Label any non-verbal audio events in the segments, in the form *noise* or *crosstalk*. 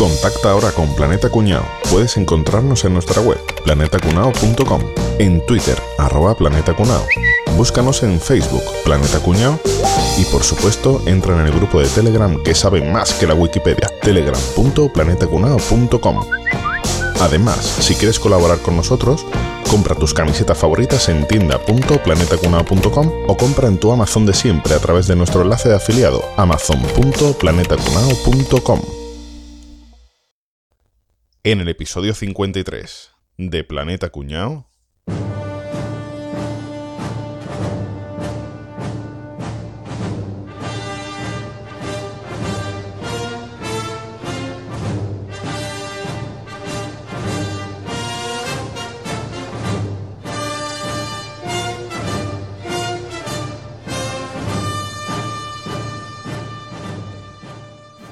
Contacta ahora con Planeta Cuñao. Puedes encontrarnos en nuestra web, planetacunao.com, en Twitter, arroba Planeta Cunao. Búscanos en Facebook, Planeta Cuñao, y por supuesto entra en el grupo de Telegram que sabe más que la Wikipedia, telegram.planetacunao.com. Además, si quieres colaborar con nosotros, compra tus camisetas favoritas en tienda.planetacunao.com o compra en tu Amazon de siempre a través de nuestro enlace de afiliado amazon.planetacunao.com. En el episodio 53 de Planeta Cuñao.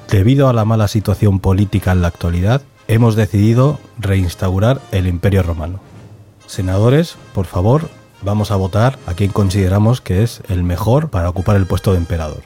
Debido a la mala situación política en la actualidad, hemos decidido reinstaurar el Imperio Romano. Senadores, por favor, vamos a votar a quien consideramos que es el mejor para ocupar el puesto de emperador.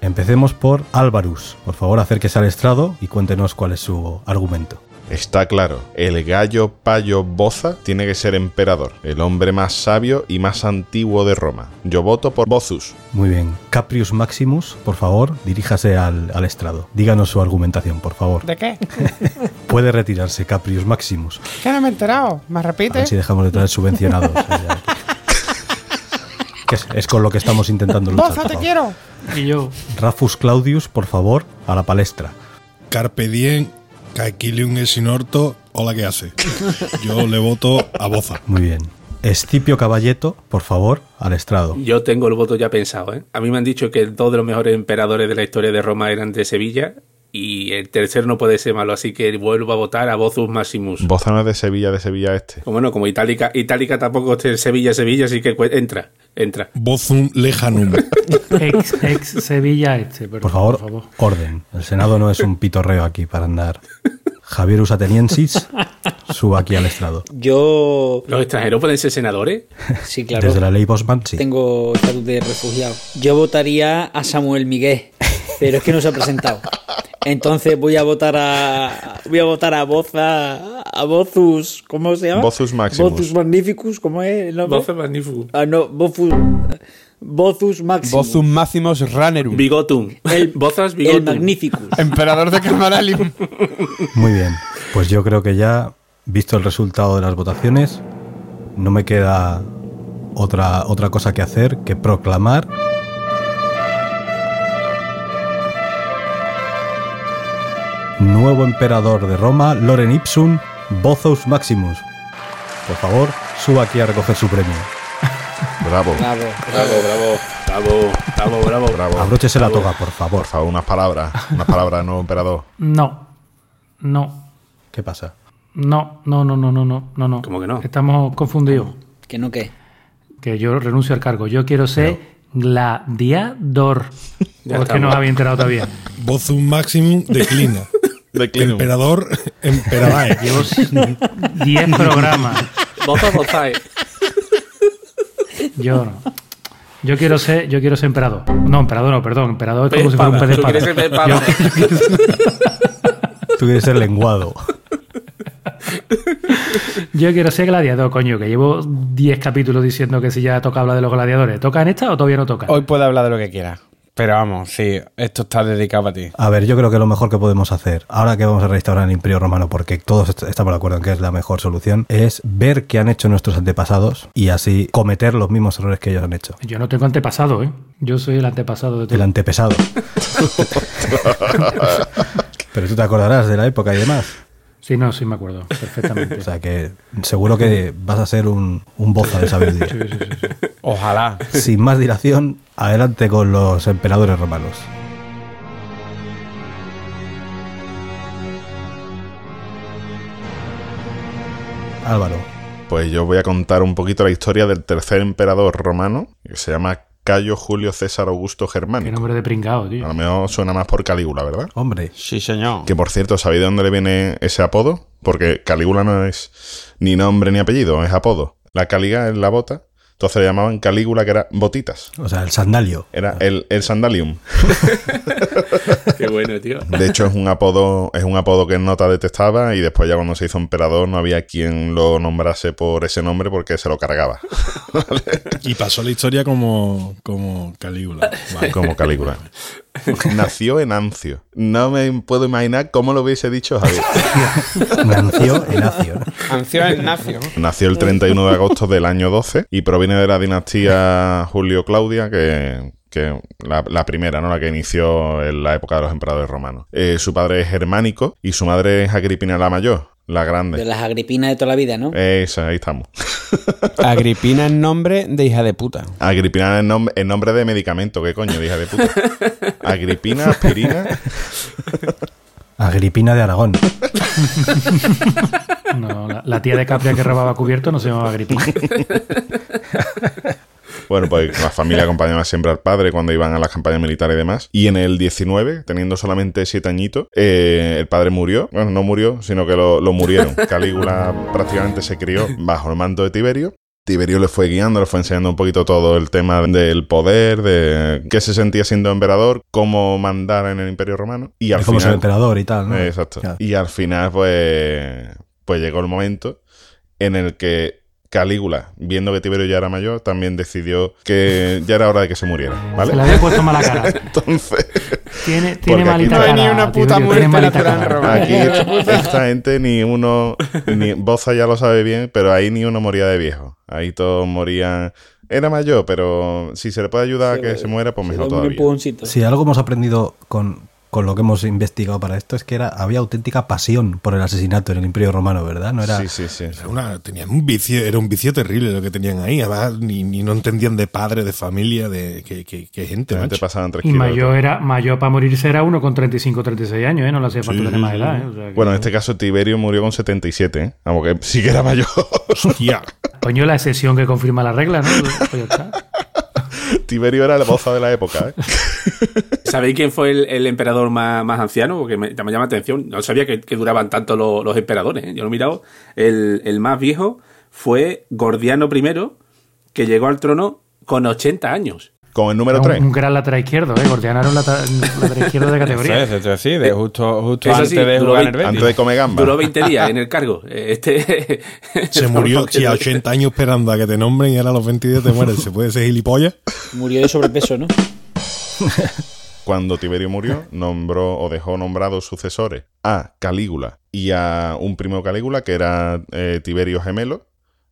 Empecemos por Álvarus. Por favor, acérquese al estrado y cuéntenos cuál es su argumento. Está claro, el gallo payo Boza tiene que ser emperador, el hombre más sabio y más antiguo de Roma. Yo voto por Bozus. Muy bien. Caprius Maximus, por favor, diríjase al, al estrado. Díganos su argumentación, por favor. ¿De qué? *laughs* Puede retirarse Caprius Maximus. ¿Qué no me he enterado? ¿Me A repite? ver si dejamos de traer subvencionados. *laughs* Es, es con lo que estamos intentando luchar. ¡Boza, te quiero! Y yo, Rafus Claudius, por favor, a la palestra. Carpe diem, caequilium es in orto, hola, ¿qué hace? *laughs* Yo le voto a Boza. Muy bien. Escipio Caballeto, por favor, al estrado. Yo tengo el voto ya pensado, ¿eh? A mí me han dicho que dos de los mejores emperadores de la historia de Roma eran de Sevilla y el tercero no puede ser malo, así que vuelvo a votar a Bozus Maximus. Boza no es de Sevilla, de Sevilla este. Como no, como Itálica, Itálica tampoco es Sevilla, Sevilla, así que cu- entra, entra. Bozum lejanum. *laughs* ex, ex Sevilla este, perdón, Por favor, orden. El Senado no es un pitorreo aquí para andar. Javier Usateniensis, suba aquí al estrado. Yo. ¿Los extranjeros pueden ser senadores? Sí, claro. Desde la ley Bosman, sí. Tengo estatus de refugiado. Yo votaría a Samuel Miguel, pero es que no se ha presentado. Entonces voy a votar a. Voy a votar a Boza. A Bozus. ¿Cómo se llama? Bozus Maximus. Bozus Magnificus. ¿Cómo es el nombre? Bozus Magnificus. Ah, no, Bozus. Bozus Maximus. Bozum Maximus Ranerum. Bigotum. El, *laughs* Bozas el Bigotum. Magnificus. Emperador de Camaralium. Muy bien. Pues yo creo que ya, visto el resultado de las votaciones, no me queda otra, otra cosa que hacer que proclamar nuevo emperador de Roma, Loren Ipsum, Bothus Maximus. Por favor, suba aquí a recoger su premio. Bravo. Bravo. Bravo, bravo, bravo, bravo, bravo. Bravo. Abróchese la toga, por favor. Por favor, unas palabras. Unas palabras, nuevo emperador. No, no, ¿Qué pasa? no, no, no, no, no, no, no, no. ¿Cómo que no? Estamos confundidos. ¿Que no qué? Que yo renuncio al cargo. Yo quiero ser gladiador. Ya Porque estamos. no os había enterado todavía. Bozum maximum declina. Declinum. Emperador, emperadae. Llevo 10 programas. Bozas, Bozae. Yo no. Yo quiero ser, yo quiero ser emperador. No, emperador no, perdón. Emperador es como si fuera un pez de Tú quieres ser. Yo- Tú quieres ser lenguado. Yo quiero ser gladiador, coño, que llevo 10 capítulos diciendo que si ya toca hablar de los gladiadores. ¿Toca en esta o todavía no toca? Hoy puede hablar de lo que quiera. Pero vamos, sí, esto está dedicado a ti. A ver, yo creo que lo mejor que podemos hacer, ahora que vamos a restaurar el Imperio Romano, porque todos est- estamos de acuerdo en que es la mejor solución, es ver qué han hecho nuestros antepasados y así cometer los mismos errores que ellos han hecho. Yo no tengo antepasado, ¿eh? Yo soy el antepasado de todo. El antepesado. *laughs* *laughs* Pero tú te acordarás de la época y demás. Sí, no, sí me acuerdo, perfectamente. *laughs* O sea que seguro que vas a ser un, un boza de sabiduría. Sí, sí, sí, sí. Ojalá. Sin más dilación, adelante con los emperadores romanos. Álvaro. Pues yo voy a contar un poquito la historia del tercer emperador romano, que se llama Cayo Julio César Augusto Qué Germánico. nombre de pringao, A tío. lo mejor suena más por Calígula, ¿verdad? Hombre, Sí, señor. Que por cierto, ¿sabéis de dónde le viene ese apodo? Porque Calígula no es ni nombre ni apellido, es apodo. La Caliga es la bota, entonces le llamaban Calígula, que era botitas. o sea, el sandalio. Era el, el sandalium. *laughs* *laughs* Qué bueno, tío. De hecho, es un apodo, es un apodo que Nota detestaba y después ya cuando se hizo emperador no había quien lo nombrase por ese nombre porque se lo cargaba. *laughs* *laughs* Y pasó la historia como, como Calígula. Vale. Como Calígula. Nació en Ancio. No me puedo imaginar cómo lo hubiese dicho Javier. Nació en Acio. ¿no? Ancio es Nacio. Nació el 31 de agosto del año 12 y proviene de la dinastía Julio-Claudia, que, que la, la primera, ¿no? La que inició en la época de los emperadores romanos. Eh, su padre es germánico y su madre es Agripina la Mayor, la De grande. las agripinas de toda la vida, ¿no? Esa, ahí estamos. *laughs* Agripina es nombre de hija de puta. Agripina es nombre, es nombre de medicamento, ¿qué coño, hija de puta? *laughs* Agripina, aspirina. Agripina de Aragón. No, la, la tía de Capria que robaba cubierto no se llamaba Agripina. *laughs* Bueno, pues la familia acompañaba siempre al padre cuando iban a las campañas militares y demás. Y en el 19, teniendo solamente siete añitos, eh, el padre murió. Bueno, no murió, sino que lo, lo murieron. Calígula prácticamente se crió bajo el mando de Tiberio. Tiberio le fue guiando, le fue enseñando un poquito todo el tema del poder, de qué se sentía siendo emperador, cómo mandar en el Imperio Romano. Y al Es como ser final, emperador y tal, ¿no? Eh, Exacto. Claro. Y al final, pues, pues llegó el momento en el que Calígula, viendo que Tiberio ya era mayor, también decidió que ya era hora de que se muriera, Se le ¿vale? había puesto mala cara. *laughs* Entonces, Tiene, tiene malita no hay cara. ni una puta Tiberio, muerte robada. aquí *laughs* esta gente ni uno, ni Boza ya lo sabe bien, pero ahí ni uno moría de viejo. Ahí todos morían. Era mayor, pero si se le puede ayudar a que se muera, pues mejor todavía. Si algo hemos aprendido con, con lo que hemos investigado para esto es que era, había auténtica pasión por el asesinato en el Imperio Romano, ¿verdad? No era Sí, sí, sí. Era una- tenían un vicio, era un vicio terrible lo que tenían ahí. Además, ni, ni no entendían de padre, de familia, de qué, qué- qué gente, macho. pasaban tres Y mayor era mayor para morirse era uno con 35 36 años, ¿eh? No le hacía falta Sí, tener sí, más edad, ¿eh? O sea que- Bueno, en este caso Tiberio murió con 77, ¿eh? Vamos, que sí que era mayor. Hostia. Coño, la excepción que confirma la regla, ¿no? *laughs* Pues ya está. Tiberio era el boza de la época, ¿eh? *laughs* ¿Sabéis quién fue el, emperador más, más anciano? Porque me, me llama la atención. No sabía que, duraban tanto los, los emperadores. ¿eh? Yo lo he mirado. El, el más viejo fue Gordiano I, que llegó al trono con 80 años. Con el número Un, 3. un gran lateral izquierdo, ¿eh? Gordiano era un un lateral izquierdo de *laughs* categoría. es, eso sí, de justo, justo antes sí, de jugar en el veinte- Betis. Antes de comer gamba. Duró 20 días en el cargo. Eh, Este *laughs* Se murió, *laughs* sí, a 80 años esperando a que te nombren y ahora a los 22 te mueres. ¿Se puede ser gilipollas? Murió de sobrepeso, ¿no? Cuando Tiberio murió, nombró o dejó nombrados sucesores a Calígula y a un primo de Calígula, que era eh, Tiberio Gemelo.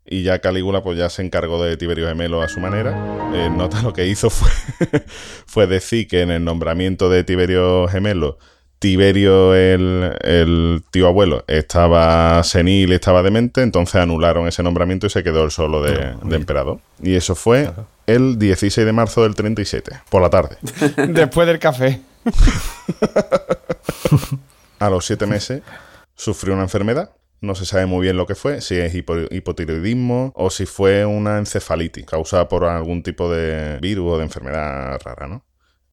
Y ya Calígula pues ya se encargó de Tiberio Gemelo a su manera. Eh, nota lo que hizo fue, *laughs* fue decir que en el nombramiento de Tiberio Gemelo, Tiberio, el, el tío abuelo, estaba senil, estaba demente, entonces anularon ese nombramiento y se quedó el solo de, de emperador. Y eso fue el 16 de marzo del 37, por la tarde. *laughs* Después del café. *laughs* A los siete meses sufrió una enfermedad. No se sabe muy bien lo que fue, si es hipo- hipotiroidismo o si fue una encefalitis causada por algún tipo de virus o de enfermedad rara, ¿no?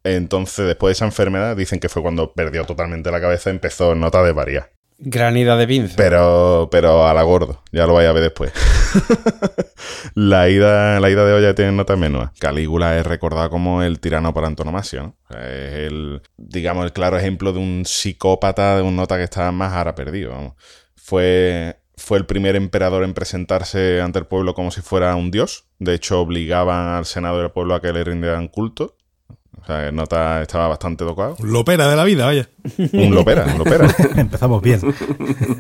Entonces, después de esa enfermedad, dicen que fue cuando perdió totalmente la cabeza, empezó en nota de variar. Granida de pinza. Pero, pero a la gordo, ya lo vais a ver después. *laughs* la, ida, la ida de olla tiene nota menua. Calígula es recordado como el tirano por antonomasia, ¿no? Es el, digamos, el claro ejemplo de un psicópata, de un nota que estaba más ahora perdido. vamos. Fue, fue el primer emperador en presentarse ante el pueblo como si fuera un dios. De hecho, obligaban al senado del pueblo a que le rindieran culto. O sea, el nota estaba bastante tocado. Un lopera de la vida, vaya. *laughs* Un lopera, un lopera. *laughs* Empezamos bien.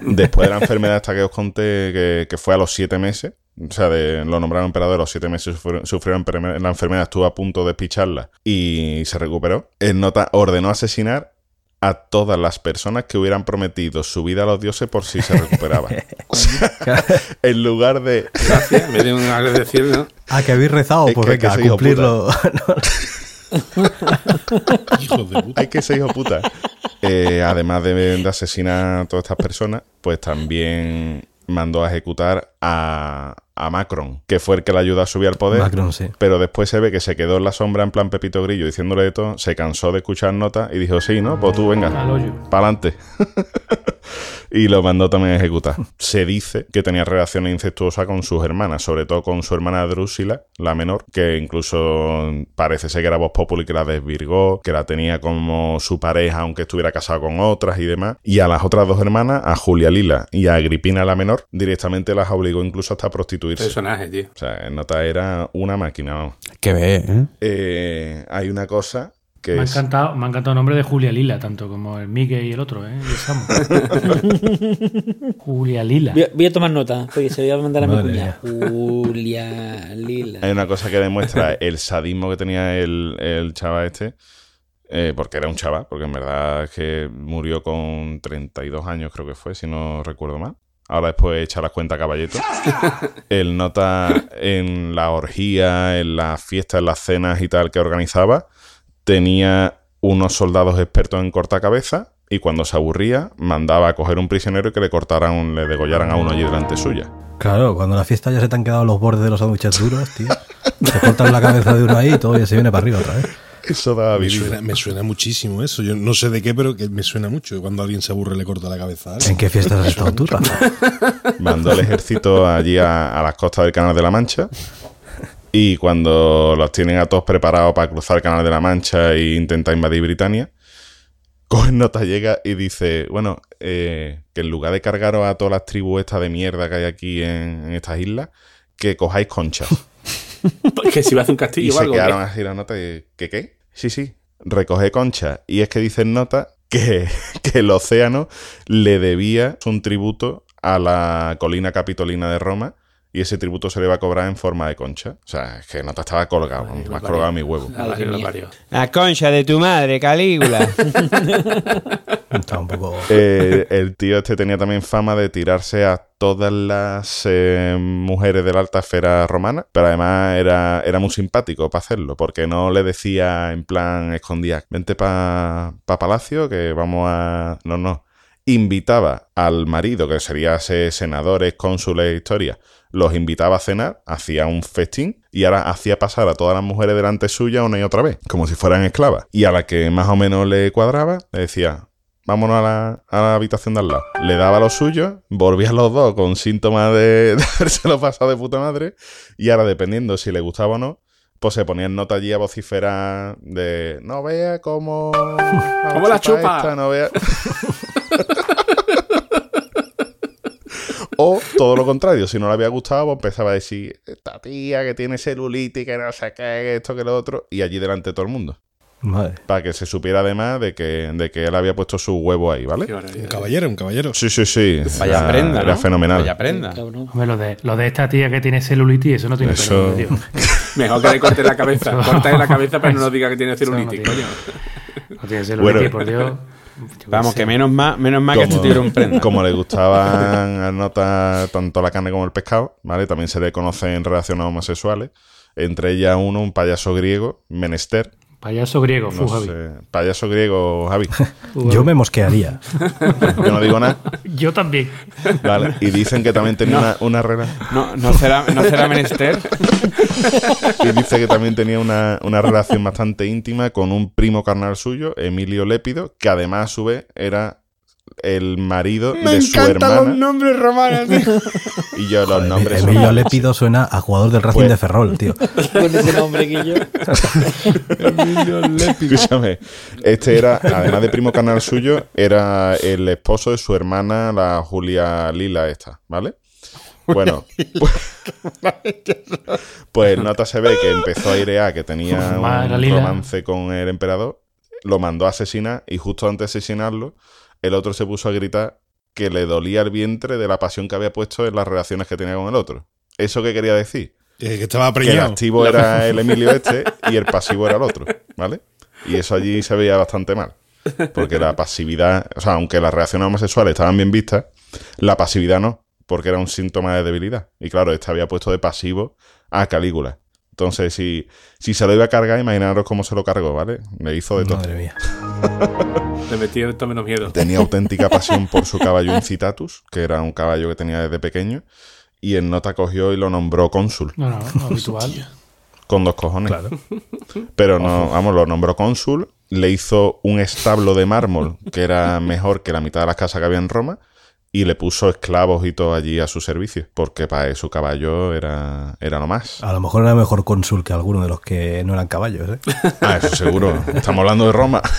Después de la enfermedad esta que os conté, que, que fue a los siete meses, o sea, de, lo nombraron emperador, a los siete meses sufrió, sufrió la enfermedad, estuvo a punto de picharla y se recuperó. El nota ordenó asesinar a todas las personas que hubieran prometido su vida a los dioses por si se recuperaba. *laughs* O sea, en lugar de... Gracias, me un decir, ¿no? Ah, que habéis rezado, Es pues venga, a hijo cumplirlo. *laughs* Hijos de puta. Hay que ser hijo puta. Eh, además de, de asesinar a todas estas personas, pues también mandó a ejecutar a, a Macron, que fue el que le ayudó a subir al poder. Macron, sí. Pero después se ve que se quedó en la sombra en plan Pepito Grillo diciéndole de todo, se cansó de escuchar notas y dijo, sí, ¿no? Pues tú venga, adelante. *laughs* y lo mandó también a ejecutar. Se dice que tenía relaciones incestuosas con sus hermanas, sobre todo con su hermana Drusila, la menor, que incluso parece ser que era voz popular y que la desvirgó, que la tenía como su pareja aunque estuviera casado con otras y demás. Y a las otras dos hermanas, a Julia Lila y a Agripina la menor, directamente las obligó incluso hasta a prostituirse. Personaje, tío. O sea, Nota era una máquina, vamos. Que ve, ¿eh? Eh, hay una cosa que Me ha, encantado, me ha encantado el nombre de Julia Lila, tanto como el Miguel y el otro, ¿eh? *laughs* Julia Lila. Voy a, voy a tomar nota, porque se lo voy a mandar a mi cuñada. Julia Lila. Hay una cosa que demuestra el sadismo que tenía el, el chaval este, eh, porque era un chaval, porque en verdad es que murió con 32 años, creo que fue, si no recuerdo mal. Ahora después echa las cuentas a Caballeto. Él nota en la orgía, en las fiestas, en las cenas y tal que organizaba, tenía unos soldados expertos en cortacabezas y cuando se aburría mandaba a coger un prisionero y que le cortaran, le degollaran a uno allí delante suya. Claro, cuando en la fiesta ya se te han quedado los bordes de los sándwiches duros, tío. Te cortan la cabeza de uno ahí y todo ya se viene para arriba otra vez. Eso daba Me vida. suena, me suena muchísimo eso. Yo no sé de qué, pero que me suena mucho. Cuando alguien se aburre le corta la cabeza. ¿En qué fiestas has estado tú, Rafa? mandó el ejército allí a, a las costas del Canal de la Mancha. Y cuando los tienen a todos preparados para cruzar el Canal de la Mancha e intentar invadir Britania, *laughs* cogen nota, llega y dice, bueno, eh, que en lugar de cargaros a todas las tribus estas de mierda que hay aquí en, en estas islas, que cojáis conchas. *laughs* Que si va a hacer un Y castillo o se algo. ¿qué? quedaron así la nota y, ¿qué qué? Sí, sí, recoge conchas. Y es que dicen nota que, *laughs* que el océano le debía un tributo a la colina capitolina de Roma y ese tributo se le va a cobrar en forma de concha. O sea, es que nota estaba colgado, Madre, más colgado a mi huevo. La concha de tu madre, Calígula. *laughs* Está un poco... Eh, el tío este tenía también fama de tirarse a todas las eh, mujeres de la alta esfera romana, pero además era, era muy simpático para hacerlo, porque no le decía en plan escondía, vente para pa palacio que vamos a... No, no. Invitaba al marido, que sería ese senadores, cónsules, historia, los invitaba a cenar, hacía un festín y ahora hacía pasar a todas las mujeres delante suya una y otra vez, como si fueran esclavas. Y a la que más o menos le cuadraba, le decía, vámonos a la, a la habitación de al lado. Le daba lo suyo, volvían los dos con síntomas de, *laughs* de habérselo pasado de puta madre, y ahora dependiendo si le gustaba o no, pues se ponían nota allí a vociferar de no vea cómo... *laughs* ¿Cómo la chupa? esta, no vea... *laughs* O todo lo contrario, si no le había gustado, pues empezaba a decir, esta tía que tiene celulitis, que no sé qué, que esto, que lo otro, y allí delante de todo el mundo. Madre. Para que se supiera además de que, de que él había puesto su huevo ahí, ¿vale? Un caballero, un caballero. Sí, sí, sí. Vaya Era- prenda, Era ¿no? fenomenal. Vaya prenda. Hombre, lo de, lo de esta tía que tiene celulitis, eso no tiene Eso- tío. *laughs* Mejor que le corte la cabeza. Corta la cabeza, pero no nos diga que tiene no celulitis, tiene. coño. *laughs* No tiene celulitis, Bueno. por Dios. Vamos, que menos más, menos más que este tuviera un prenda. como le gustaban *laughs* a Nota tanto la carne como el pescado, ¿vale? También se le conoce en relación a homosexuales. Entre ellas uno, un payaso griego, Menester. Payaso griego, No Fujavi. sé, payaso griego, Javi. *laughs* Yo me mosquearía. *laughs* Yo no digo nada. Yo también. ¿vale? Y dicen que también tenía una, una relación. No, no será, no será menester. *laughs* Y dice que también tenía una, una relación bastante íntima con un primo carnal suyo, Emilio Lépido, que además a su vez era el marido de su hermana. nombres romanos. tío. *laughs* Y yo los nombres son- Emilio Lépido suena a jugador del Racing Pues- de Ferrol, tío. *laughs* Con ese nombre que yo. *laughs* Escúchame, este era, además de primo carnal suyo, era el esposo de su hermana, la Julia Lila esta, ¿vale? Bueno, pues, pues nota se ve que empezó a airear que tenía Madre un Lila. romance con el emperador, lo mandó a asesinar y justo antes de asesinarlo, el otro se puso a gritar que le dolía el vientre de la pasión que había puesto en las relaciones que tenía con el otro. ¿Eso qué quería decir? Eh, que estaba que el preñado. activo era *laughs* el Emilio este y el pasivo era el otro, ¿vale? Y eso allí se veía bastante mal. Porque la pasividad, o sea, aunque las reacciones homosexuales estaban bien vistas, la pasividad no, porque era un síntoma de debilidad. Y claro, este había puesto de pasivo a Calígula. Entonces, si, si se lo iba a cargar, imaginaros cómo se lo cargó, ¿vale? Le hizo de todo. Madre mía. *laughs* Le metí esto menos miedo. Tenía auténtica *laughs* pasión por su caballo Incitatus, que era un caballo que tenía desde pequeño, y el nota cogió y lo nombró cónsul. No, no, no, habitual. Con dos cojones. Claro. Pero no, vamos, lo nombró cónsul, le hizo un establo de mármol que era mejor que la mitad de las casas que había en Roma y le puso esclavos y todo allí a su servicio, porque para su caballo era, era lo más. A lo mejor era mejor cónsul que alguno de los que no eran caballos, ¿eh? Ah, eso seguro. Estamos hablando de Roma. *laughs*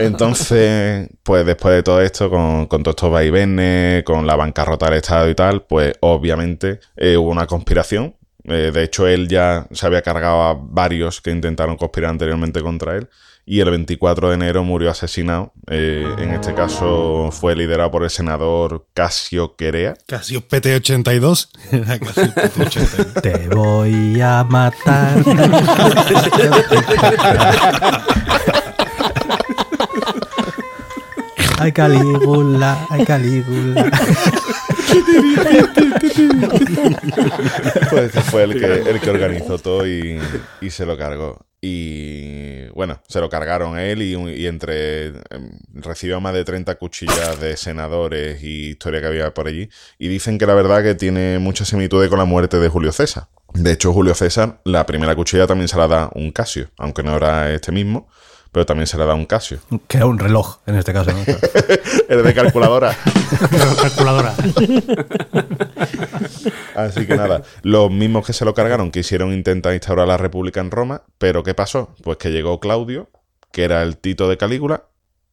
Entonces, pues después de todo esto, con, con todos estos vaivenes, con la bancarrota del Estado y tal, pues obviamente eh, hubo una conspiración. Eh, de hecho, él ya se había cargado a varios que intentaron conspirar anteriormente contra él. Y el 24 de enero murió asesinado. Eh, en este caso fue liderado por el senador Casio Querea. Casio PT82. Era *laughs* Casio PT82. Te voy a matar. Ay, Calígula, ay, Calígula. Pues este fue el que, el que organizó todo y, y se lo cargó. Y bueno, se lo cargaron él y, y entre. em, recibió más de 30 cuchillas de senadores y historia que había por allí. Y dicen que la verdad que tiene mucha similitud con la muerte de Julio César. De hecho, Julio César, la primera cuchilla también se la da un Casio, aunque no era este mismo, pero también se la da un Casio. Que era un reloj, en este caso. ¿no? *laughs* El de calculadora. *laughs* Calculadora. Así que nada, los mismos que se lo cargaron quisieron intentar instaurar la república en Roma, pero ¿qué pasó? Pues que llegó Claudio, que era el Tito de Calígula,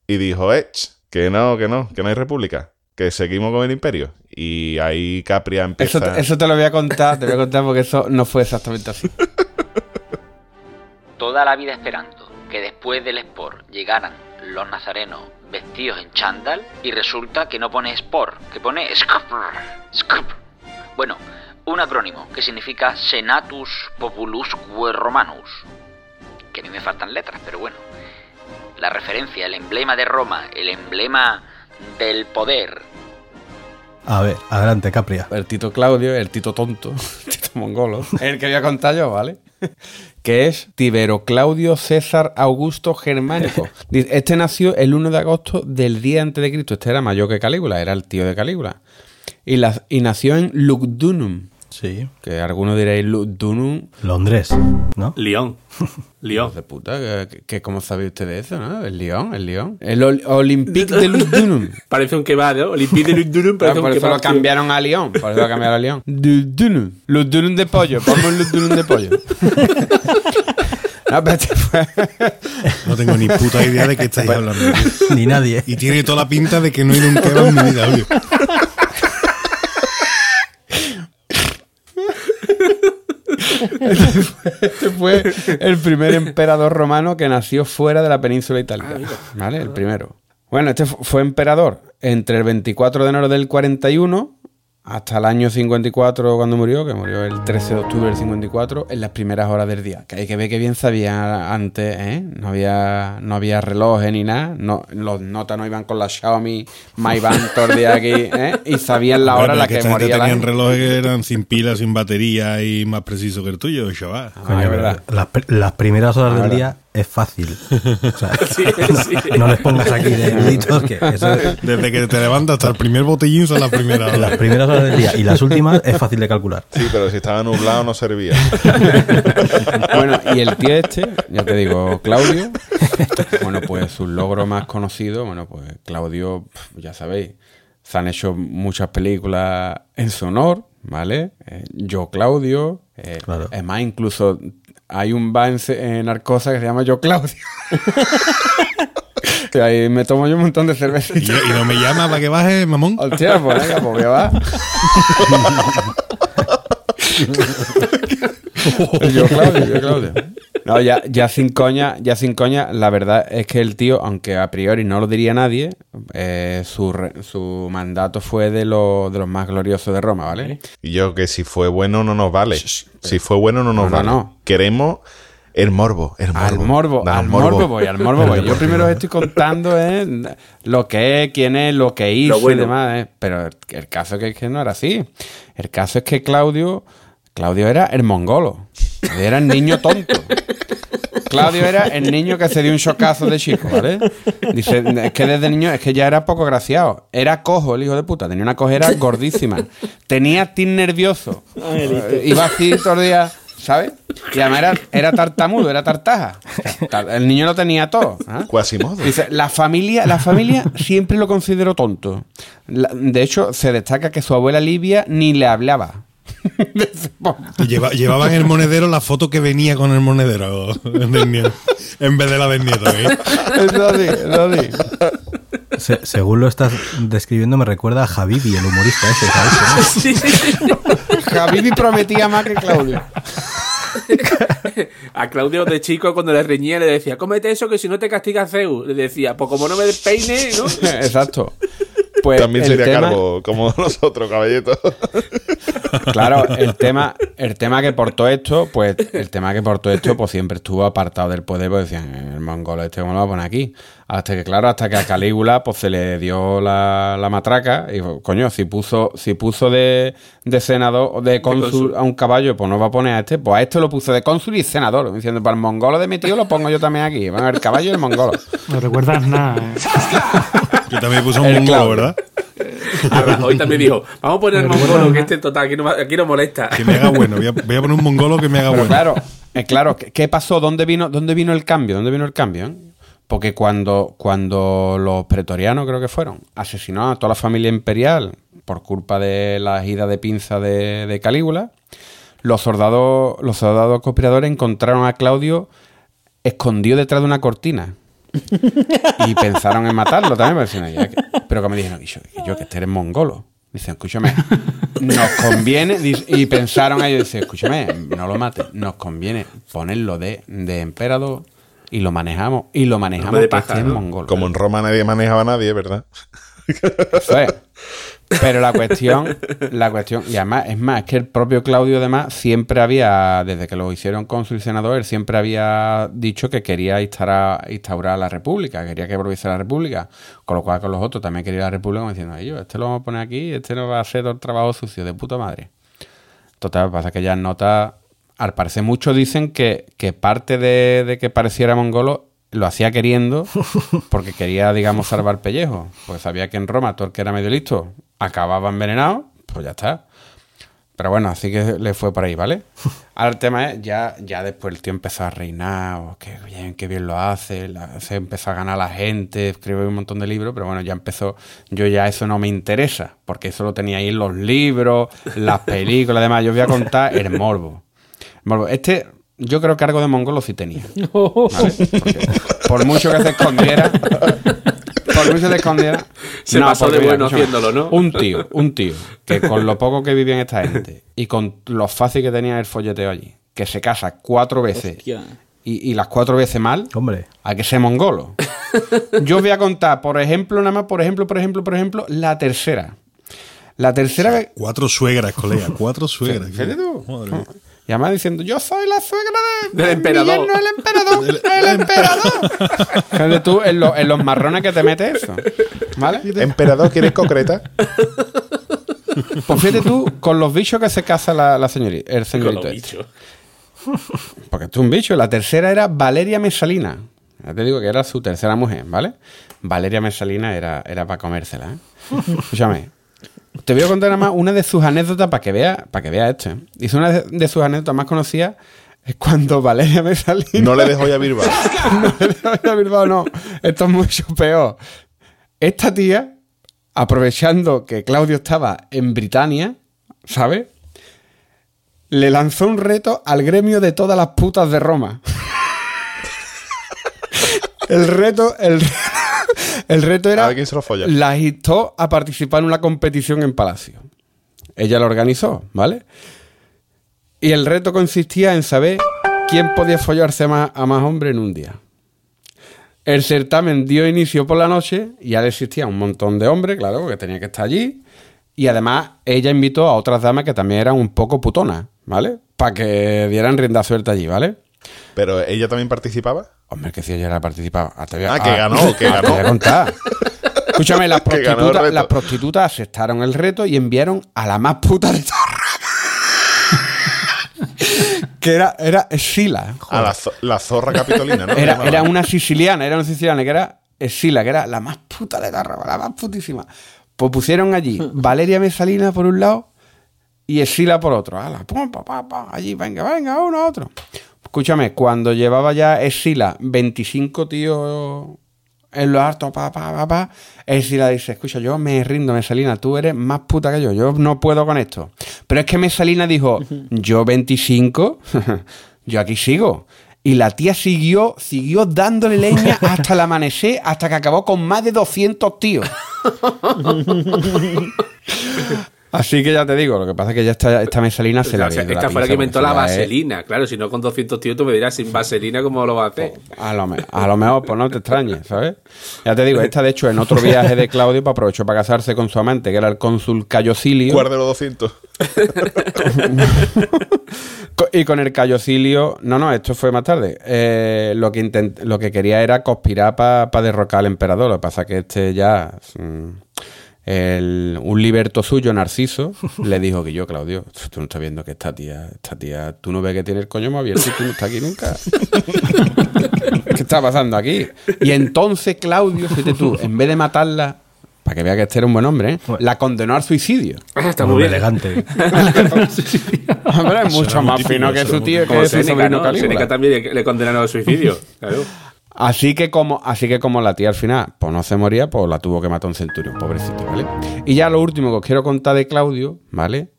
y dijo, ¡eh! Que no, que no, que no hay república, que seguimos con el imperio. Y ahí Capria Eso, empieza... eso te lo voy a contar, te voy a contar porque eso no fue exactamente así. toda la vida esperando que después del Sport llegaran los nazarenos vestidos en chándal y resulta que no pone Sport, que pone. Scupr. Bueno, un acrónimo que significa Senatus Populusque Romanus. Que a mí me faltan letras, pero bueno. La referencia, el emblema de Roma, el emblema del poder, A ver, adelante, Capria. El Tito Claudio, el Tito tonto, *laughs* el Tito mongolo, el que voy a contar yo, ¿vale? Que es Tibero Claudio César Augusto Germánico. *laughs* Este nació el 1 de agosto del día antes de Cristo. Este era mayor que Calígula, era el tío de Calígula. Y, la- y nació en Lugdunum, Sí. que algunos diréis Lugdunum, Londres, ¿no? León. *laughs* Hijos de puta, que, que- ¿cómo sabe usted de eso, no? El León, el León. El Ol- Olympique de Lugdunum. *laughs* Parece un kebab, ¿no? Olympique de Lugdunum *laughs* Ah, parece por un eso lo kebab. cambiaron a León. Por eso lo cambiaron a León. Lugdunum. Lugdunum de pollo. Vamos Lugdunum de pollo. Este No tengo ni puta idea de qué estáis hablando. Ni nadie. Y tiene toda la pinta de que no he ido a un kebab en mi vida, obvio. Este fue el primer emperador romano que nació fuera de la península itálica. ¿Vale? El primero. Bueno, este fu- fue emperador entre el 24 de enero del 41 hasta el año 54 cuando murió, que murió el 13 de octubre del 54, en las primeras horas del día. Que hay que ver que bien sabía antes, ¿eh? No había, no había relojes ni nada. No, los notas no iban con la Xiaomi My Band *laughs* todo el día aquí, ¿eh? Y sabían la hora en la que gente moría la tenían gente. relojes que eran sin pilas, sin batería y más preciso que el tuyo, chaval. Ah, es verdad. Las, las primeras horas del verdad. día es fácil. O sea, *laughs* Sí, sí. no les pongas aquí de eruditos que eso es- Desde que te levantas hasta el primer botellín son las primeras las horas. primeras horas del día y las últimas es fácil de calcular. Sí, pero si estaba nublado no servía. *laughs* Bueno, y el tío este, ya te digo, Claudio, bueno, pues su logro más conocido, bueno, pues Claudio, ya sabéis, se han hecho muchas películas en su honor, ¿vale? Eh, Yo Claudio, eh, Claro. es más, incluso hay un bar en, Arcosa que se llama Yo Claudio. *laughs* que ahí me tomo yo un montón de Y, cervecitas. y no me llama para que baje, mamón. Hostia, pues venga, pues que va. *laughs* *laughs* yo Claudio, yo Claudio. No, ya, ya sin coña, ya sin coña, la verdad es que el tío, aunque a priori no lo diría nadie, eh, su, re- su mandato fue de, lo- de los más gloriosos de Roma, ¿vale? Y yo que si fue bueno no nos vale. Si fue bueno no nos No, no, vale. no. Queremos el morbo. El morbo. Al morbo, Da al morbo voy, al morbo voy. *laughs* Yo primero os estoy contando eh, lo que es, quién es, lo que hizo bueno. y demás. eh. Pero el, el caso es que, que no era así. El caso es que Claudio, Claudio era el mongolo. Era el niño tonto. Claudio era el niño que se dio un chocazo de chico, ¿vale? Dice, es que desde niño, es que ya era poco graciado. Era cojo el hijo de puta, tenía una cojera gordísima. Tenía tin nervioso. Iba así todo el día. ¿sabes? Y además era, era tartamudo, era tartaja. El niño lo tenía todo. ¿ah? Quasimodo. Dice, la familia, la familia siempre lo consideró tonto. De hecho, se destaca que su abuela Livia ni le hablaba. Y lleva- llevaban el monedero la foto que venía con el monedero en vez de la del nieto. ¿eh? Se- según lo estás describiendo, me recuerda a Javibi, el humorista ese, ¿sabes? Sí, sí, sí. Javibi prometía más que Claudio. A Claudio de chico cuando le reñía le decía, cómete eso que si no te castiga Zeus. Le decía, pues como no me despeine, ¿no? Exacto. Pues También sería tema- calvo como *laughs* nosotros, caballito. Claro, el tema, el tema que por todo esto, pues el tema que por todo esto, pues siempre estuvo apartado del poder, pues decían, el mongolo este cómo lo va a poner aquí. Hasta que, claro, hasta que a Calígula pues se le dio la, la matraca y coño, si puso, si puso de, de senador o de cónsul a un caballo, pues no va a poner a este, pues a este lo puso de cónsul y senador, diciendo, para el mongolo de mi tío lo pongo yo también aquí. Van el caballo y el mongolo. No recuerdas nada. ¿eh? Yo también puse un El mongolo. ¿verdad? Rajoy también dijo, vamos a poner el mongolo que este total, aquí no, aquí no molesta. Que me haga bueno. Voy a, voy a poner un mongolo que me haga Pero bueno. claro, eh, claro, ¿qué, qué pasó? ¿Dónde vino, ¿Dónde vino el cambio? ¿Dónde vino el cambio? eh? Porque cuando, cuando los pretorianos, creo que fueron, asesinaron a toda la familia imperial por culpa de la gira de pinza de, de Calígula, los soldados, los soldados conspiradores encontraron a Claudio escondido detrás de una cortina. *laughs* Y pensaron en matarlo también. pero decían, "Ya que-". Me dijeron, "Y yo, que yo, que este eres mongolo. Dicen, escúchame, nos conviene. Y pensaron ellos, dicen, escúchame, no lo mates, nos conviene ponerlo de, de emperador y lo manejamos. Y lo manejamos de paja. Como en Roma nadie manejaba a nadie, ¿verdad? *laughs* Eso es. Pero la cuestión, la cuestión, y además, es más, es que el propio Claudio, además, siempre había, desde que lo hicieron cónsul y senador, él siempre había dicho que quería instaurar, instaurar la república, quería que volviese la república. Con lo cual, con los otros también quería la república, como diciendo, ellos, este lo vamos a poner aquí, este no va a hacer todo el trabajo sucio, de puta madre. Total, pasa que ya nota, al parecer, muchos dicen que, que parte de, de que pareciera mongolo lo hacía queriendo *laughs* porque quería, digamos, salvar pellejo. Pues sabía que en Roma todo el que era medio listo acababa envenenado, pues ya está. Pero bueno, así que le fue por ahí, ¿vale? *laughs* Ahora el tema es, ya, ya después el tío empezó a reinar, oh, qué bien, qué bien lo hace, la- se empezó a ganar la gente, escribió un montón de libros, pero bueno, ya empezó, yo ya eso no me interesa, porque eso lo tenía ahí en los libros, las películas, además, yo voy a contar el morbo. Morbo. Este, yo creo que algo de mongolo sí tenía. *laughs* ¿vale? Porque por mucho que se escondiera, por mucho que se escondiera, Se pasó de porque bueno haciéndolo, ¿no? Un tío, un tío, que con lo poco que vivían esta gente y con lo fácil que tenía el folleteo allí, que se casa cuatro veces Hostia. y, y las cuatro veces mal, Hombre, hay que ser mongolo. Yo os voy a contar, por ejemplo, nada más, por ejemplo, por ejemplo, por ejemplo, la tercera. La tercera vez. Cuatro suegras, colega. Cuatro *laughs* suegras. Madre mía. Y además diciendo, yo soy la suegra de, Del de emperador. yerno, el emperador, *laughs* el emperador. Fíjate tú, en, lo- en los marrones que te metes eso. ¿Vale? Emperador, ¿quieres concreta? Pues fíjate tú, con los bichos que se casa la, la señorita, el Con señorito los este. bichos. Porque esto es un bicho. La tercera era Valeria Mesalina. Ya te digo que era su tercera mujer, ¿vale? Valeria Mesalina era, era para comérsela, ¿eh? Escúchame. Te voy a contar nada más una de sus anécdotas para que vea, para que vea esto. ¿eh? Dice una de, sus anécdotas más conocidas es cuando Valeria Mesalina. No le dejo ya Bilbao. *laughs* no, no, Bilbao, no. Esto es mucho peor. Esta tía, aprovechando que Claudio estaba en Britania, ¿sabes? Le lanzó un reto al gremio de todas las putas de Roma. *laughs* el reto, el, *laughs* el reto A era. ver quién se lo folla. La instó a participar en una competición en Palacio. Ella lo organizó, ¿vale? Y el reto consistía en saber quién podía follarse más, a más hombres en un día. El certamen dio inicio por la noche y ya existía un montón de hombres, claro, porque tenía que estar allí. Y además ella invitó a otras damas que también eran un poco putonas, ¿vale? Para que dieran rienda suelta allí, ¿vale? Pero ella también participaba. Hombre, que si ella era participaba. Ah, a- Ah, que ganó, *laughs* que ah, te ganó. voy a contar. Escúchame, las *laughs* ganó prostitutas, las prostitutas aceptaron el reto y enviaron a la más puta de todas. *laughs* que era, era Sila. A la, zo- la zorra capitolina, ¿no? Era, una siciliana, era una siciliana que era Sila, que era la más puta de Tarraba, la más putísima. Pues pusieron allí Valeria Mesalina por un lado y Escila por otro. Ala, pum, pa, pa, pa, allí, venga, venga, uno, otro. Escúchame, cuando llevaba ya Escila 25 tíos en lo harto, pa, pa, pa, pa, Escila dice, escucha, yo me rindo, Mesalina, tú eres más puta que yo, yo no puedo con esto. Pero es que Mesalina dijo, yo 25, *laughs* yo aquí sigo. Y la tía siguió, siguió dándole leña *laughs* hasta el amanecer, hasta que acabó con más de 200 tíos. *laughs* Así que ya te digo, lo que pasa es que ya esta, esta mesalina se la O sea, esta fue la que inventó la es- vaselina. Claro, si no con 200 tíos tú me dirás sin vaselina cómo lo va a hacer. A lo, me- a lo mejor, pues no te extrañes, ¿sabes? Ya te digo, esta de hecho en otro viaje de Claudio pues, aprovechó para casarse con su amante, que era el cónsul Cayo Cilio. Guarde los 200. Co- *laughs* Y con el Cayo Cilio, no, no, esto fue más tarde. Eh, lo, que intent- lo que quería era conspirar para derrocar al emperador. Lo que pasa que este ya, mm, el- un liberto suyo, Narciso, *laughs* le dijo que yo, Claudio, tú no estás viendo que esta tía, esta tía, tú no ves que tiene el coño más abierto y tú no estás aquí nunca. *laughs* ¿Qué está pasando aquí? Y entonces Claudio, fíjate tú, en vez de matarla, para que vea que este era un buen hombre, ¿eh? la condenó al suicidio. Ah, Está Muy muy bien. elegante. *laughs* Hombre, es mucho más fino que su tío, Como que su Seneca, sobrino ¿no? Calígula. Seneca también le- le condenaron al suicidio. Claro. Así que como, así que como la tía al final pues no se moría, pues la tuvo que matar un centurión, pobrecito, ¿vale? Y ya lo último que os quiero contar de Claudio, ¿vale?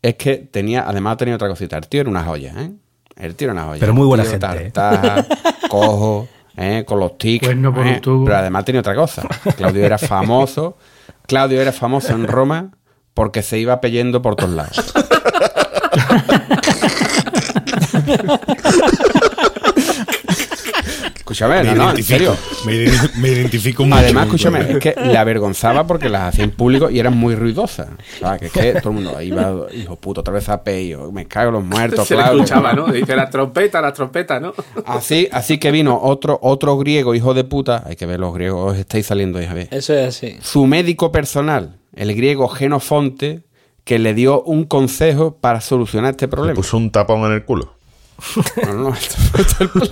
Es que tenía, además tenía otra cosita. El tío era una joya, ¿eh? El tío era una joya. Pero muy buena Tío gente, ¿eh? tartaja, *laughs* cojo, ¿eh? Con los tics. Cuerno por ¿eh? Pero además tenía otra cosa. Claudio era famoso. Claudio era famoso en Roma porque se iba peyendo por todos lados. *laughs* Escúchame, Me no, no, en identifico, serio. me, me identifico mucho. Además, escúchame, es que le avergonzaba porque las hacía en público y eran muy ruidosas. ¿Sabes? Que es que *laughs* todo el mundo iba, hijo puto, otra vez a peyo, me cago en los muertos, Se le Claudio. escuchaba, ¿no? Dice las trompetas, las trompetas, ¿no? Así, así que vino otro, otro griego, hijo de puta. Hay que ver los griegos, os estáis saliendo, hija. Eso es así. Su médico personal, el griego Genofonte, que le dio un consejo para solucionar este Le problema. puso un tapón en el culo. *laughs* No, no,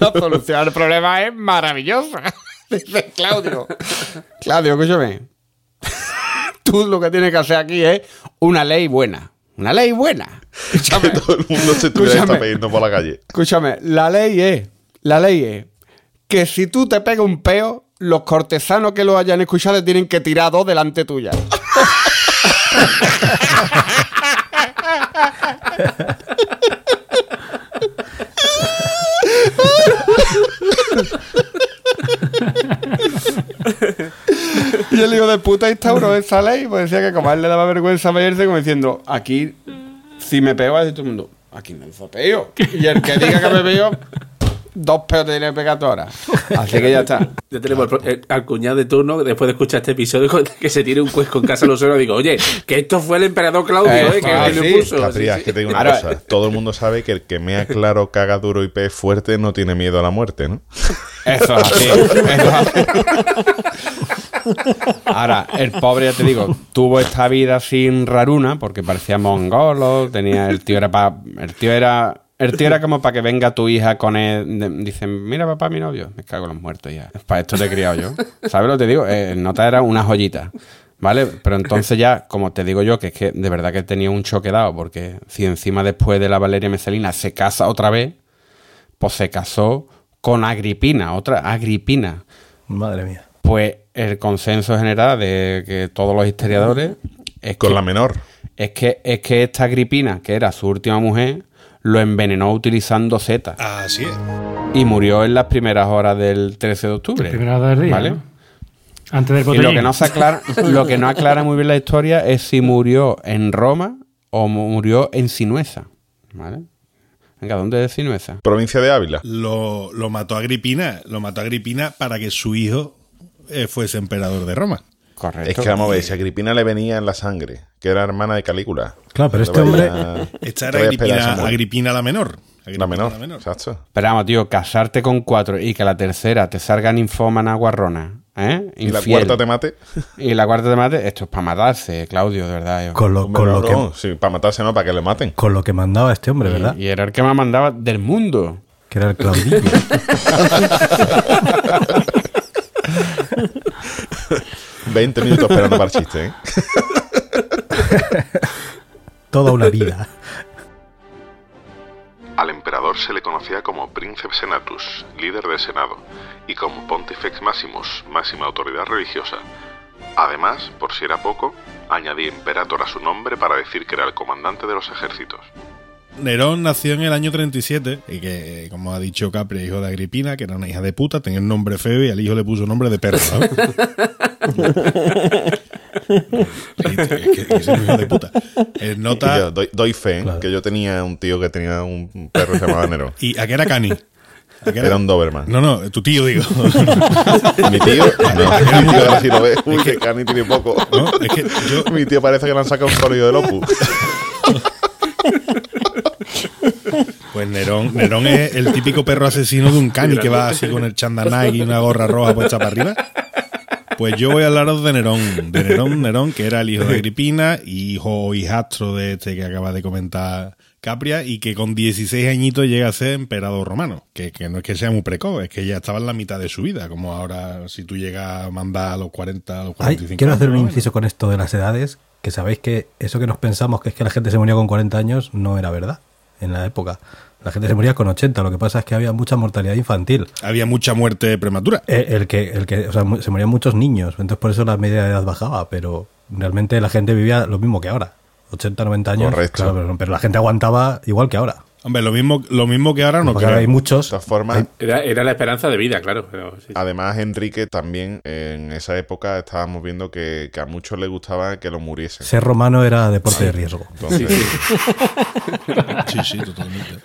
la solución al problema es maravillosa. *laughs* Dice Claudio. Claudio, escúchame. Tú lo que tienes que hacer aquí es una ley buena. Una ley buena. Escúchame. Todo el mundo se estuviera Escúchame. tapando por la calle. Escúchame, la ley es, la ley es que si tú te pegas un peo, los cortesanos que lo hayan escuchado tienen que tirar dos delante tuya. *laughs* Y el hijo de puta instauró esa ley, pues decía que como a él le daba vergüenza medirse, como diciendo, aquí, si me pego, a decir todo el mundo, aquí me hizo peo. Y el que diga que me peo, dos tú ahora. *laughs* Así que ya está. Ya tenemos el el- al cuñado de turno, después de escuchar este episodio, *laughs* que se tiene un cuesco en casa los suelos. Digo, oye, que esto fue el emperador Claudio, Eh, ¿eh? Que ah, lo sí, puso. Capri, Sí, es sí. que te digo una Ahora- cosa. Todo el mundo sabe que el que mea claro, caga duro y pez fuerte no tiene miedo a la muerte, ¿no? Eso es así. eso es así. Ahora, el pobre, ya te digo, tuvo esta vida sin raruna, porque parecía mongolo, tenía, el tío era pa- el tío era, el tío era como para que venga tu hija con él, dicen, mira papá, mi novio, me cago en los muertos ya, para esto te he criado yo, ¿sabes lo que te digo? Eh, el nota era una joyita, ¿vale? Pero entonces ya, como te digo yo, que es que de verdad que tenía un choque dado, porque si encima después de la Valeria Meselina se casa otra vez, pues se casó con Agripina, otra Agripina. Madre mía. Pues el consenso general de que todos los historiadores es Con que, la menor. es que es que esta Agripina, que era su última mujer, lo envenenó utilizando seta Así es. y murió en las primeras horas del 13 de octubre. Primera hora del día. ¿Vale? ¿no? Antes del Y lo que no se aclara, *laughs* lo que no aclara muy bien la historia es si murió en Roma o murió en Sinuesa. ¿Vale? Venga, ¿dónde es Sinuesa? Provincia de Ávila. Lo, lo mató Agripina. Lo mató Agripina para que su hijo eh, fuese emperador de Roma. Correcto. Es que vamos a ver, si Agripina le venía en la sangre, que era hermana de Calígula. Claro, pero este hombre- Esta era Agripina. Agripina la menor. La menor, exacto. Pero vamos, tío, casarte con cuatro y que la tercera te salga ninfómana guarrona, ¿eh? Y la cuarta te mate. Y la cuarta te mate, esto es para matarse, Claudio, de verdad. yo. Con lo, con lo que, sí, para matarse no, para que le maten. con lo que mandaba este hombre, ¿verdad? Y, y era el que me mandaba del mundo. Que era el Claudillo. *laughs* *laughs* 20 minutos esperando para el chiste, ¿eh? *laughs* toda una vida. Al emperador se le conocía como Princeps Senatus, líder del Senado, y como Pontifex Maximus, máxima autoridad religiosa. Además, por si era poco, añadía Imperator a su nombre para decir que era el comandante de los ejércitos. Nerón nació en el año 37 y que, como ha dicho Capri, hijo de Agripina, que era una hija de puta, tenía un nombre feo y al hijo le puso nombre de perro. ¿no? *laughs* Sí, es que- que es un hijo de puta. Eh, Y nota, yo doy, doy fe Claro. que yo tenía un tío que tenía un perro que se llamaba Nerón. ¿Y a qué era Cani? ¿A qué Era un Doberman. No, no, tu tío, digo. *laughs* Mi tío, *laughs* no, mi tío ahora sí lo ve. Uy, que Cani tiene poco. No, es que yo, Mi tío parece que le han sacado un corrido del Opus. Pues Nerón, Nerón es el típico perro asesino de un cani que va así con el chandanay y una gorra roja puesta para arriba. Pues yo voy a hablaros de Nerón, de Nerón, Nerón, que era el hijo de Agripina, y hijo o hijastro de este que acaba de comentar Capria, y que con 16 añitos llega a ser emperador romano. Que, que no es que sea muy precoz, es que ya estaba en la mitad de su vida, como ahora si tú llegas a mandar a los 40, a los Ay, 45 quiero hacer un inciso con esto de las edades, que sabéis que eso que nos pensamos que es que la gente se moría con 40 años no era verdad en la época. La gente se moría con 80, lo que pasa es que había mucha mortalidad infantil. Había mucha muerte prematura. Eh, El, que, el que, o sea, se morían muchos niños, entonces por eso la media de edad bajaba, pero realmente la gente vivía lo mismo que ahora. 80, 90 años. Correcto. claro, pero, pero la gente aguantaba igual que ahora. Hombre, lo mismo, lo mismo que ahora no Porque ahora creo. hay muchos. De todas formas, Era, era la esperanza de vida, claro. pero sí. además Enrique también en esa época estábamos viendo que, que a muchos les gustaba que lo muriesen. Ser romano era deporte de riesgo. Entonces, Sí, sí, totalmente.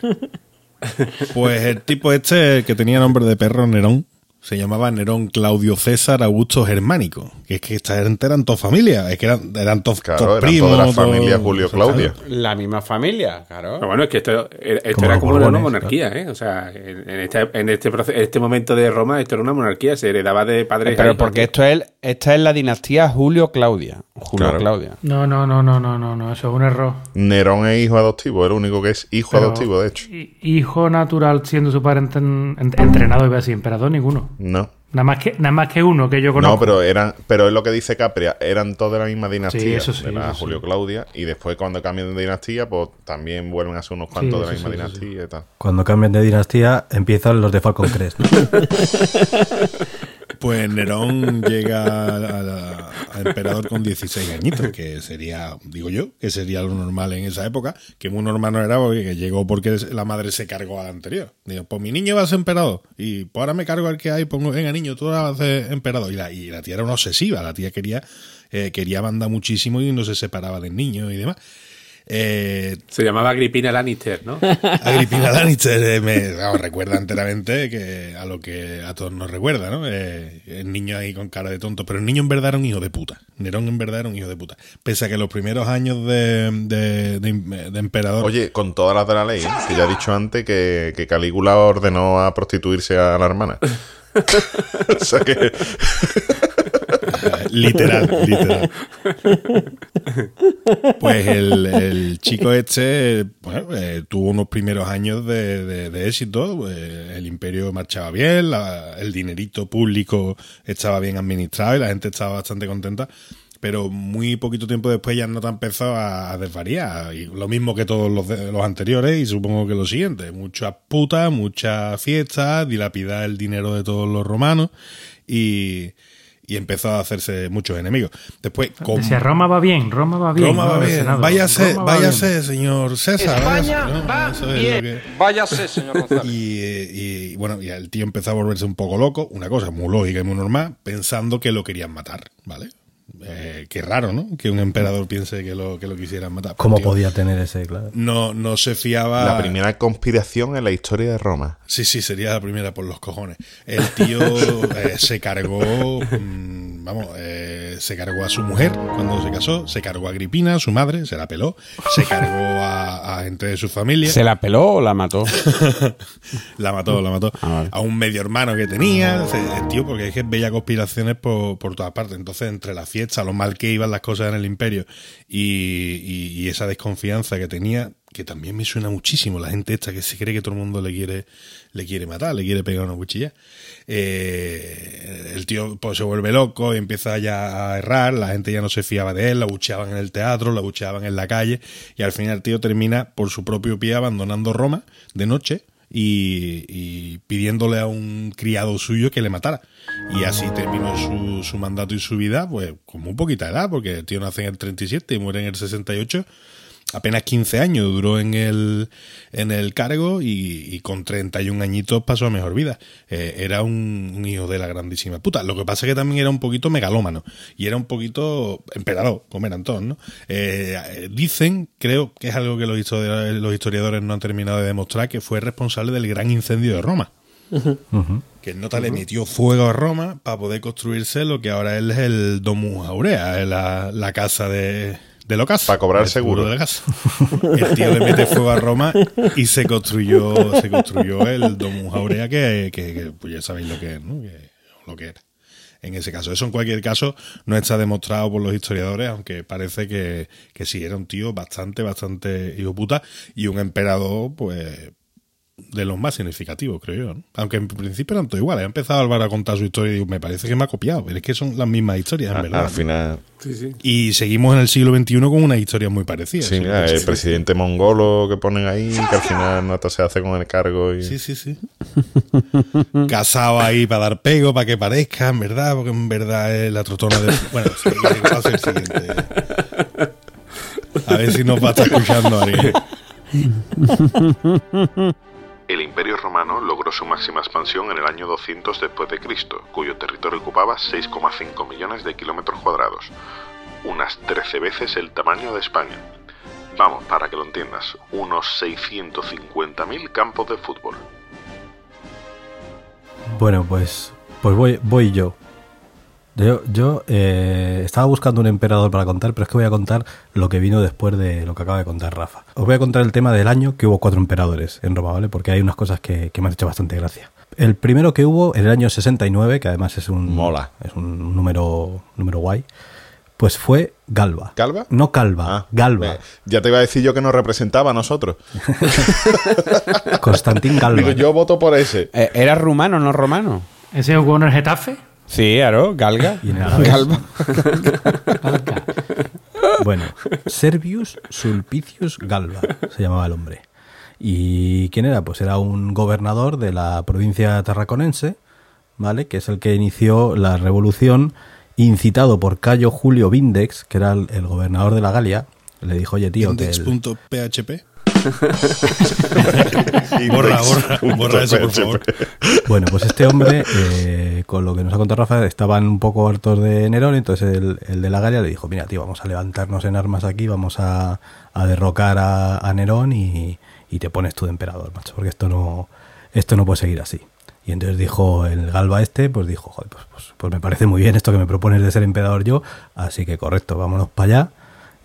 Pues el tipo este, que tenía nombre de perro Nerón, se llamaba Nerón Claudio César Augusto Germánico. Que es que estas eran, eran todas familias, es que eran, eran todos, Claro, eran primos. la familia Julio Claudia. La misma familia, claro. Pero bueno, es que esto, esto Como era como una monarquía, ¿eh? O sea, en, en este, en este, este momento de Roma, esto era una monarquía, se heredaba de padres. Pero porque esto es, esta es la dinastía Julio Claudia. Julio Claro. Claudia. No, no, no, no, no, no, no, eso es un error. Nerón es hijo adoptivo, el único que es hijo Pero- adoptivo, de hecho. hi- Hijo natural siendo su padre entrenado, iba a decir, emperador, ninguno. No. Nada más que, nada más que uno que yo conozco. No, pero eran, pero es lo que dice Capria, eran todos de la misma dinastía, Sí, eso sí, de la eso sí. Julio Claudia, y después cuando cambian de dinastía, pues también vuelven a ser unos cuantos de la misma dinastía y tal. Cuando cambian de dinastía, empiezan los de Falcon Crest. ¿no? *laughs* Pues Nerón llega a, a- emperador con 16 añitos, que sería, digo yo, que sería lo normal en esa época, que muy normal no era porque que llegó porque la madre se cargó al anterior. Digo, pues mi niño va a ser emperador, y pues ahora me cargo al que hay, pongo, venga niño, tú vas a ser emperador. Y la, y la tía era una obsesiva, la tía quería, eh, quería mandar muchísimo y no se separaba del niño y demás. Eh, Se llamaba Agripina Lannister, ¿no? *laughs* Agripina Lannister eh, me vamos, recuerda enteramente que a lo que a todos nos recuerda, ¿no? Eh, el niño ahí con cara de tonto, pero el niño en verdad era un hijo de puta. Nerón en verdad era un hijo de puta. Pese a que los primeros años de, de, de- de emperador... Oye, con todas las de la ley, ¿eh? que ya he dicho antes que, que Calígula ordenó a prostituirse a la hermana. *laughs* o sea que eh, literal, *laughs* literal. Pues el, el chico este bueno, eh, tuvo unos primeros años de, de- de éxito. eh, el imperio marchaba bien, la- el dinerito público estaba bien administrado y la gente estaba bastante contenta. Pero muy poquito tiempo después ya nota empezó a, a desvariar. Y lo mismo que todos los, los anteriores y supongo que los siguientes. Muchas putas, muchas fiestas, dilapidar el dinero de todos los romanos y, y empezó a hacerse muchos enemigos. Después, con, Roma va bien, Roma va bien. Roma va bien. Senado. Váyase, Roma va bien. váyase, señor César. váyase, ¿no? Eso es lo que- Váyase, señor González. *laughs* y, eh, y, bueno, y el tío empezó a volverse un poco loco, una cosa muy lógica y muy normal, pensando que lo querían matar, ¿vale? Eh, qué raro, ¿no? Que un emperador piense que lo, que lo quisieran matar. ¿Cómo tío podía tener ese, claro? No, no se fiaba. la primera conspiración en la historia de Roma. Sí, sí, sería la primera por los cojones. El tío *laughs* eh, se cargó, mm, vamos, eh, se cargó a su mujer cuando se casó, se cargó a Agripina, su madre, se la peló, se cargó a, a gente de su familia. ¿Se la peló o la mató? *laughs* La mató, la mató. Ah, vale. A un medio hermano que tenía. Se- tío, porque es que veía conspiraciones por, por todas partes. Entonces, entre la fiesta, lo mal que iban las cosas en el imperio y, y- y esa desconfianza que tenía, que también me suena muchísimo, la gente esta que se cree que todo el mundo le quiere, le quiere matar, le quiere pegar una cuchilla. Eh, el tío pues, se vuelve loco y empieza ya a errar, la gente ya no se fiaba de él, la bucheaban en el teatro, la bucheaban en la calle y al final el tío termina por su propio pie abandonando Roma de noche y, pidiéndole a un criado suyo que le matara. Y así terminó su, su mandato y su vida, pues con muy poquita edad, porque el tío nace en el 37 y muere en el 68 apenas 15 años duró en el, en el cargo y, con 31 añitos pasó a mejor vida. Eh, era un, hijo de la grandísima puta. Lo que pasa es que también era un poquito megalómano y era un poquito emperador, como eran todos, ¿no? Eh, dicen, creo que es algo que los historiadores, los historiadores no han terminado de demostrar, que fue responsable del gran incendio de Roma. Que el nota le metió fuego a Roma para poder construirse lo que ahora es el Domus Aurea, la, la casa de, de locas. Para cobrar seguro. de gas. El tío le mete fuego a Roma y se construyó, se construyó el Domus Aurea, que, que, pues ya sabéis lo que es, ¿no? lo que era. En ese caso. Eso en cualquier caso no está demostrado por los historiadores, aunque parece que, que sí, era un tío bastante, bastante hijo puta y un emperador, pues, de los más significativos, creo yo. Aunque en principio eran todo igual. He empezado Álvaro a contar su historia y digo, me parece que me ha copiado, pero es que son las mismas historias, en ah, verdad. Al final. Y seguimos en el siglo XXI con una historia muy parecida. Sí, mira, el presidente mongolo que ponen ahí, que al final nota se hace con el cargo. Y... Sí, sí, sí. *laughs* Casado ahí para dar pego, para que parezca, en verdad, porque en verdad es la trotona de. Bueno, sí, a el siguiente. A ver si nos va a estar escuchando alguien. *laughs* El Imperio Romano logró su máxima expansión en el año 200 después de Cristo, cuyo territorio ocupaba 6,5 millones de kilómetros cuadrados, unas 13 veces el tamaño de España. Vamos, para que lo entiendas, unos 650.000 campos de fútbol. Bueno, pues, pues voy, voy yo. Yo, eh, estaba buscando un emperador para contar, pero es que voy a contar lo que vino después de lo que acaba de contar Rafa. Os voy a contar el tema del año que hubo cuatro emperadores en Roma, ¿vale? Porque hay unas cosas que, me han hecho bastante gracia. El primero que hubo en el año 69, que además es un, Mola. Es un número, número guay, pues fue Galba. ¿Galba? No Calva, ah, Galba. ya te iba a decir yo que nos representaba a nosotros. *laughs* Constantín Galba. Digo, yo voto por ese. Eh, ¿Era rumano, no romano? ¿Ese jugó en el Getafe? Sí, claro, Galga. Galba. Bueno, Servius Sulpicius Galba se llamaba el hombre. ¿Y quién era? Pues era un gobernador de la provincia tarraconense, ¿vale? Que es el que inició la revolución incitado por Cayo Julio Vindex, que era el, gobernador de la Galia. Le dijo, oye, tío, Index.php *laughs* borra, borra, *laughs* borra eso, por favor. Bueno, pues este hombre, eh, con lo que nos ha contado Rafa, estaban un poco hartos de Nerón, entonces el, de la Galia le dijo, mira, tío, vamos a levantarnos en armas aquí, vamos a, derrocar a, Nerón y, te pones tú de emperador, macho, porque esto no, esto no puede seguir así. Y entonces dijo el Galba este, pues dijo, joder, pues, pues, pues me parece muy bien esto que me propones de ser emperador yo, así que correcto, vámonos para allá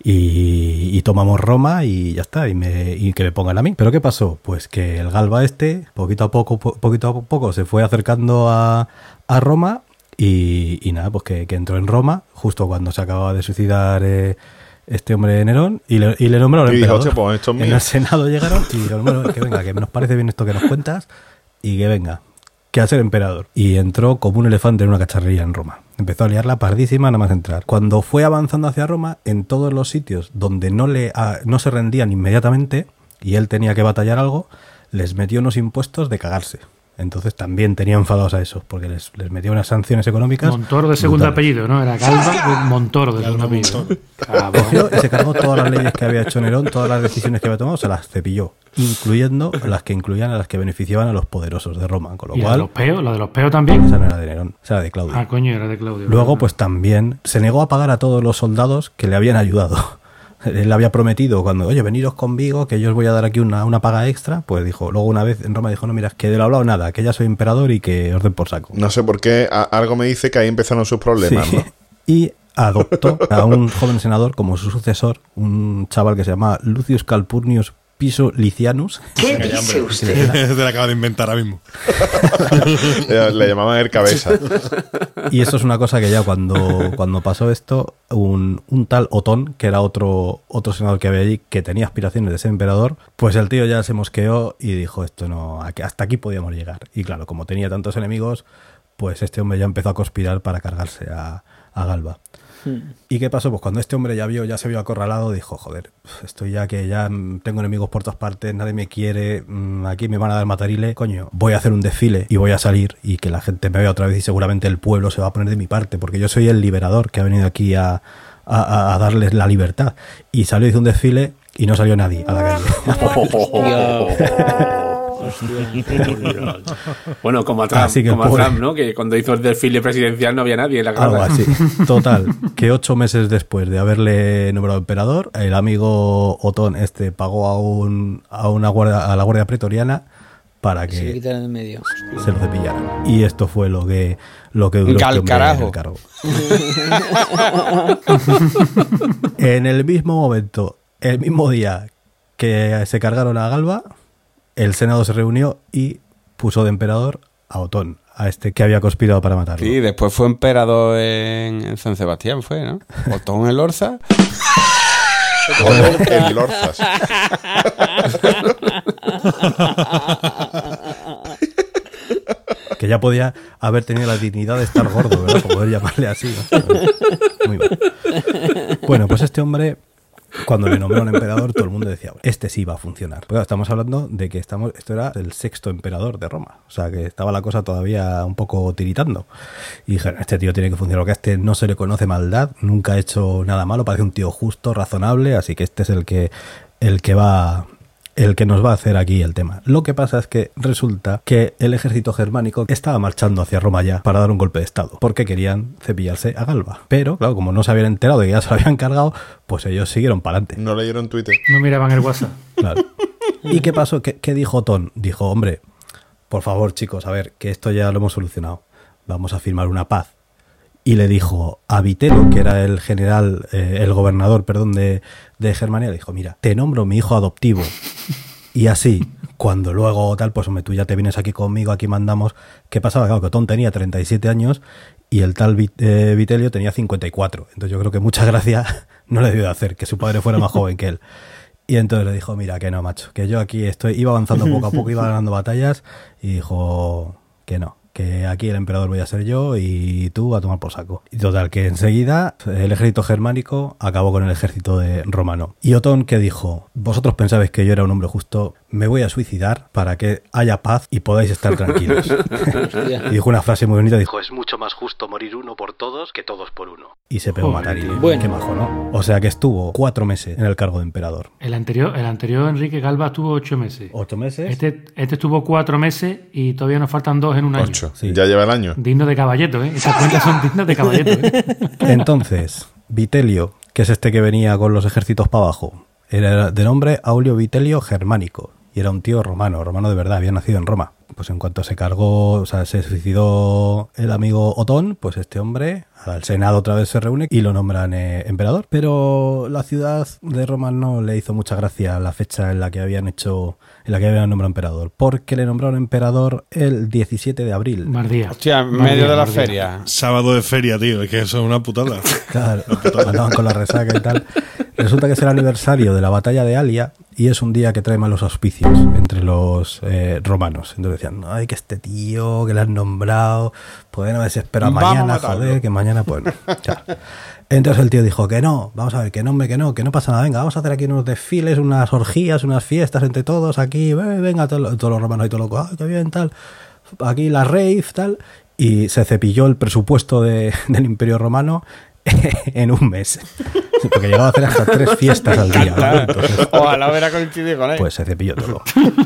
y, tomamos Roma y ya está, y, me, y, que me pongan a mí. Pero ¿qué pasó? Pues que el Galba este, poquito a poco, poquito a poco, se fue acercando a, a Roma y, nada, pues que, entró en Roma justo cuando se acababa de suicidar eh, este hombre de Nerón y le, y le nombraron emperador. Pues *laughs* en el Senado llegaron y dijeron, bueno, que venga, que nos parece bien esto que nos cuentas y que venga, a ser emperador. Y entró como un elefante en una cacharrería en Roma. Empezó a liarla pardísima nada más entrar. Cuando fue avanzando hacia Roma, en todos los sitios donde no, le, no se rendían inmediatamente y él tenía que batallar algo, les metió unos impuestos de cagarse. Entonces también tenía enfadados a eso, porque les, les metió unas sanciones económicas. Montoro de segundo apellido, ¿no? Era Galba *laughs* Montoro de segundo apellido. y se cargó todas las leyes que había hecho Nerón, todas las decisiones que había tomado, se las cepilló, incluyendo las que incluían a las que beneficiaban a los poderosos de Roma. Con lo ¿Y cual, de los peos? ¿La de los peos también? Esa no era de Nerón, esa era de Claudio. Ah, coño, era de Claudio. Luego, pues también se negó a pagar a todos los soldados que le habían ayudado *laughs* él había prometido cuando, oye, veniros conmigo, que yo os voy a dar aquí una, una paga extra, pues dijo, luego una vez en Roma dijo, no, mira, es que de lo hablado nada, que ya soy emperador y que orden por saco. No sé por qué, algo me dice que ahí empezaron sus problemas, ¿no? *laughs* Y adoptó a un joven senador como su sucesor, un chaval que se llama Lucius Calpurnius Piso Licianus. Venga, ya, hombre. Te la acabo de inventar ahora mismo. *laughs* Le, llamaban el cabeza. *laughs* Y esto es una cosa que ya cuando, cuando pasó esto, un, un tal Otón, que era otro, otro senador que había allí, que tenía aspiraciones de ser emperador, pues el tío ya se mosqueó y dijo, esto no, hasta aquí podíamos llegar. Y claro, como tenía tantos enemigos, pues este hombre ya empezó a conspirar para cargarse a, a Galba. ¿Y qué pasó? Pues cuando este hombre ya vio, ya se vio acorralado, dijo, joder, estoy ya que ya mm, tengo enemigos por todas partes, nadie me quiere, mm, aquí me van a dar matarile, coño, voy a hacer un desfile y voy a salir y que la gente me vea otra vez y seguramente el pueblo se va a poner de mi parte, porque yo soy el liberador que ha venido aquí a, a- a- a darles la libertad. Y salió, hizo un desfile y no salió nadie a la calle. *laughs* *laughs* *laughs* Bueno, como a Trump, Así que como a pobre- Trump, ¿no? Que cuando hizo el desfile presidencial no había nadie en la Algo grada. así. *laughs* Total, que ocho meses después de haberle nombrado emperador, el amigo Otón este pagó a un a una guardia, a la guardia pretoriana para que medio. se lo cepillaran. Y esto fue lo que lo que duró este en el cargo. *laughs* en el mismo momento, el mismo día que se cargaron a Galba, el Senado se reunió y puso de emperador a Otón, a este que había conspirado para matarlo. Sí, después fue emperador en, en San Sebastián, fue, ¿no? *laughs* Otón el Orza. Joder, el Lorzas. Que ya podía haber tenido la dignidad de estar gordo, ¿verdad? Por poder llamarle así. ¿no? Muy mal. Bueno, pues este hombre, cuando le nombraron emperador, todo el mundo decía, este sí va a funcionar. Porque estamos hablando de que estamos, esto era el sexto emperador de Roma. O sea, que estaba la cosa todavía un poco tiritando. Y dijeron, este tío tiene que funcionar, porque a este no se le conoce maldad, nunca ha hecho nada malo, parece un tío justo, razonable, así que este es el que, el que va el que nos va a hacer aquí el tema. Lo que pasa es que resulta que el ejército germánico estaba marchando hacia Roma ya para dar un golpe de estado, porque querían cepillarse a Galba. Pero, claro, como no se habían enterado de que ya se lo habían cargado, pues ellos siguieron para adelante. No leyeron Twitter. No miraban el WhatsApp. Claro. ¿Y qué pasó? ¿Qué, qué dijo Ton? Dijo, hombre, por favor, chicos, a ver, que esto ya lo hemos solucionado. Vamos a firmar una paz. Y le dijo a Vitelo, que era el general, eh, el gobernador, perdón, de, de Germania, dijo, mira, te nombro mi hijo adoptivo. Y así, cuando luego tal, pues hombre, tú ya te vienes aquí conmigo, aquí mandamos. ¿Qué pasaba? Claro, que Ton tenía 37 años y el tal Vit- eh, Vitelio tenía 54. Entonces yo creo que mucha gracia *laughs* no le debió de hacer que su padre fuera más joven que él. Y entonces le dijo, mira, que no, macho, que yo aquí estoy, iba avanzando poco a poco, iba ganando batallas y dijo que no, que aquí el emperador voy a ser yo y tú a tomar por saco. Y total, que enseguida el ejército germánico acabó con el ejército de romano. Y Otón que dijo, vosotros pensabais que yo era un hombre justo, me voy a suicidar para que haya paz y podáis estar tranquilos. *laughs* y dijo una frase muy bonita, dijo, es mucho más justo morir uno por todos que todos por uno. Y se pegó a matar y. Bueno. qué majo, ¿no? O sea que estuvo cuatro meses en el cargo de emperador. El anterior, el anterior Enrique Galba estuvo ocho meses. Ocho meses. Este, este estuvo cuatro meses y todavía nos faltan dos en un año. Sí. Ya lleva el año. Digno de caballeto, ¿eh? Esas cuentas son dignas de caballeto, ¿eh? *laughs* Entonces, Vitelio, que es este que venía con los ejércitos para abajo, era de nombre Aulio Vitelio Germánico y era un tío romano, romano de verdad, había nacido en Roma. Pues en cuanto se cargó, o sea, se suicidó el amigo Otón, pues este hombre al Senado otra vez se reúne y lo nombran eh, emperador. Pero la ciudad de Roma no le hizo mucha gracia la fecha en la que habían hecho, en la que habían nombrado emperador, porque le nombraron emperador el 17 de abril. Mardía. Hostia, en Mardía, medio de la Mardía. feria. Sábado de feria, tío. Es que eso es una putada. *laughs* Claro, andaban con la resaca y tal. Resulta que es el aniversario de la batalla de Alia y es un día que trae malos auspicios entre los eh, romanos. Entonces decían, ay, que este tío, que le han nombrado, pueden haberse esperado mañana, joder, que mañana, pues no. Entonces el tío dijo que no, vamos a ver, que no, hombre, que no, que no pasa nada, venga, vamos a hacer aquí unos desfiles, unas orgías, unas fiestas entre todos aquí, ve- venga, todos, los- todos los romanos y todos locos, ay, qué bien, tal, aquí la rave, tal, y se cepilló el presupuesto de- *laughs* del imperio romano *laughs* en un mes, porque llegaba a hacer hasta tres fiestas al día. ¿no? Entonces, Ojalá hubiera coincidido con él. pues se cepilló todo.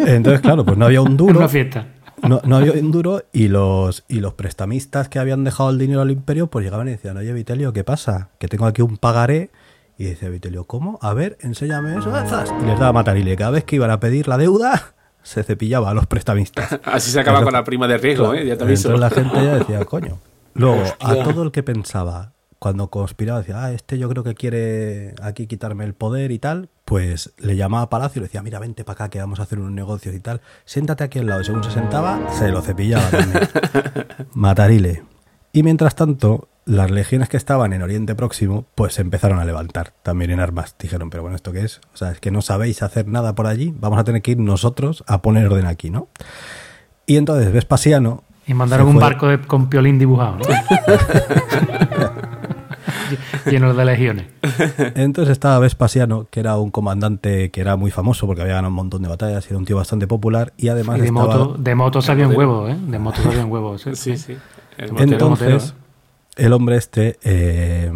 Entonces, claro, pues no había un duro. una fiesta. No, no había un duro y los, y los prestamistas que habían dejado el dinero al imperio pues llegaban y decían, oye Vitelio, ¿qué pasa? Que tengo aquí un pagaré. Y dice Vitelio, ¿cómo? A ver, enséñame eso. ah. Y les daba matarile. Cada vez que iban a pedir la deuda, se cepillaba a los prestamistas. *laughs* Así se acaba con la prima de riesgo, ¿eh? Ya te aviso. La gente ya decía, *laughs* coño. Luego, a todo el que pensaba, cuando conspiraba, decía, ah, este yo creo que quiere aquí quitarme el poder y tal, pues le llamaba a Palacio y le decía, mira, vente para acá que vamos a hacer unos negocios y tal. Siéntate aquí al lado. Y según se sentaba, se lo cepillaba también. *laughs* Matarile. Y mientras tanto, las legiones que estaban en Oriente Próximo, pues se empezaron a levantar también en armas. Dijeron, pero bueno, ¿esto qué es? O sea, es que no sabéis hacer nada por allí, vamos a tener que ir nosotros a poner orden aquí, ¿no? Y entonces Vespasiano... Y mandaron un fue- barco de- con piolín dibujado, ¿no? *laughs* *laughs* Lleno de legiones. Entonces estaba Vespasiano, que era un comandante que era muy famoso porque había ganado un montón de batallas y era un tío bastante popular y además Y de estaba... moto, de moto sabían huevos, ¿eh? De moto sabían huevos. *laughs* Sí, sí. El Motero, Entonces, motero, ¿eh? el hombre este eh,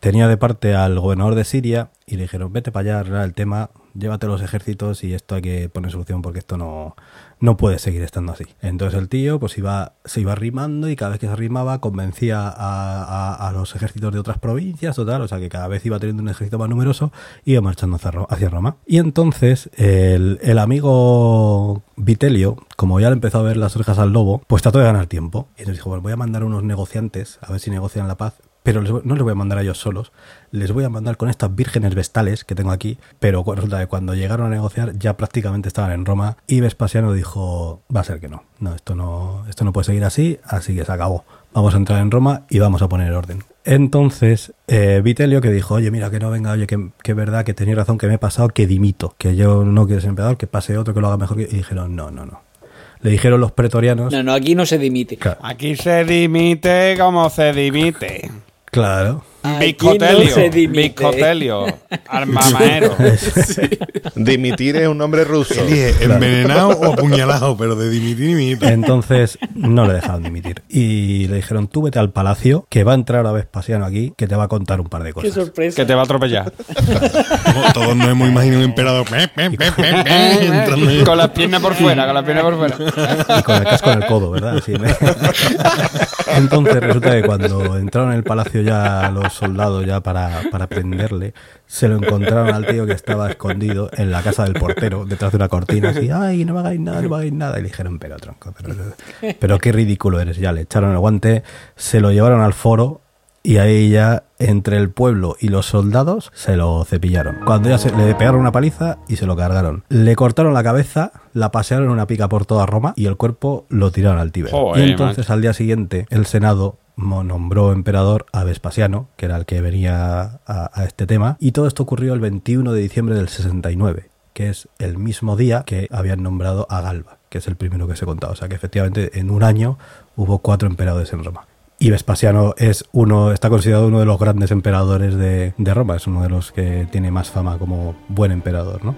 tenía de parte al gobernador de Siria y le dijeron, vete para allá, el tema, llévate los ejércitos y esto hay que poner solución porque esto no, no puede seguir estando así. Entonces el tío pues iba, se iba arrimando y cada vez que se arrimaba convencía a, a- los ejércitos de otras provincias, total, o sea que cada vez iba teniendo un ejército más numeroso iba marchando hacia Roma. Y entonces el, el amigo Vitelio, como ya le empezó a ver las orejas al lobo, pues trató de ganar tiempo. Y entonces dijo, bueno, voy a mandar unos negociantes a ver si negocian la paz. Pero les voy- no les voy a mandar a ellos solos, les voy a mandar con estas vírgenes vestales que tengo aquí. Pero resulta que cuando llegaron a negociar ya prácticamente estaban en Roma y Vespasiano dijo, va a ser que no, no, esto no, esto no puede seguir así, así que se acabó. Vamos a entrar en Roma y vamos a poner orden. Entonces, eh, Vitelio que dijo, oye, mira, que no venga, oye, que, que es verdad, que tenía razón, que me he pasado, que dimito, que yo no quiero ser emperador, que pase otro que lo haga mejor. que-". Y dijeron, no, no, no. Le dijeron los pretorianos, No, no, aquí no se dimite. Claro. Aquí se dimite como se dimite. Claro, Bicotelio. no. *laughs* Dimitir es un nombre ruso. Elige envenenado o apuñalado, pero de dimitir, dimite. Entonces no le dejaron dimitir. Y le dijeron, tú vete al palacio, que va a entrar ahora Vespasiano aquí, que te va a contar un par de Qué cosas. sorpresa. que te va a atropellar. Todos- Todos nos hemos imaginado un emperador pe, pe, pe, pe, pe, entrando en- con las piernas por fuera, con las piernas por fuera. Y con el casco en el codo, ¿verdad? Así, ¿eh? *laughs* Entonces resulta que cuando entraron en el palacio ya los soldados ya para, para prenderle, se lo encontraron al tío que estaba escondido en la casa del portero, detrás de una cortina, así, ay, no me hagáis nada, no me hagáis nada. Y le dijeron, pero tronco, pero, pero qué ridículo eres. Ya le echaron el guante, se lo llevaron al foro y ahí ya entre el pueblo y los soldados se lo cepillaron. Cuando ya se, le pegaron una paliza y se lo cargaron. Le cortaron la cabeza, la pasearon en una pica por toda Roma y el cuerpo lo tiraron al Tíber. Joder, y entonces al día siguiente el Senado nombró emperador a Vespasiano, que era el que venía a, este tema, y todo esto ocurrió el 21 de diciembre del 69 que es el mismo día que habían nombrado a Galba, que es el primero que se contaba. O sea que efectivamente en un año hubo cuatro emperadores en Roma. Y Vespasiano es uno, está considerado uno de los grandes emperadores de, de Roma, es uno de los que tiene más fama como buen emperador, ¿no?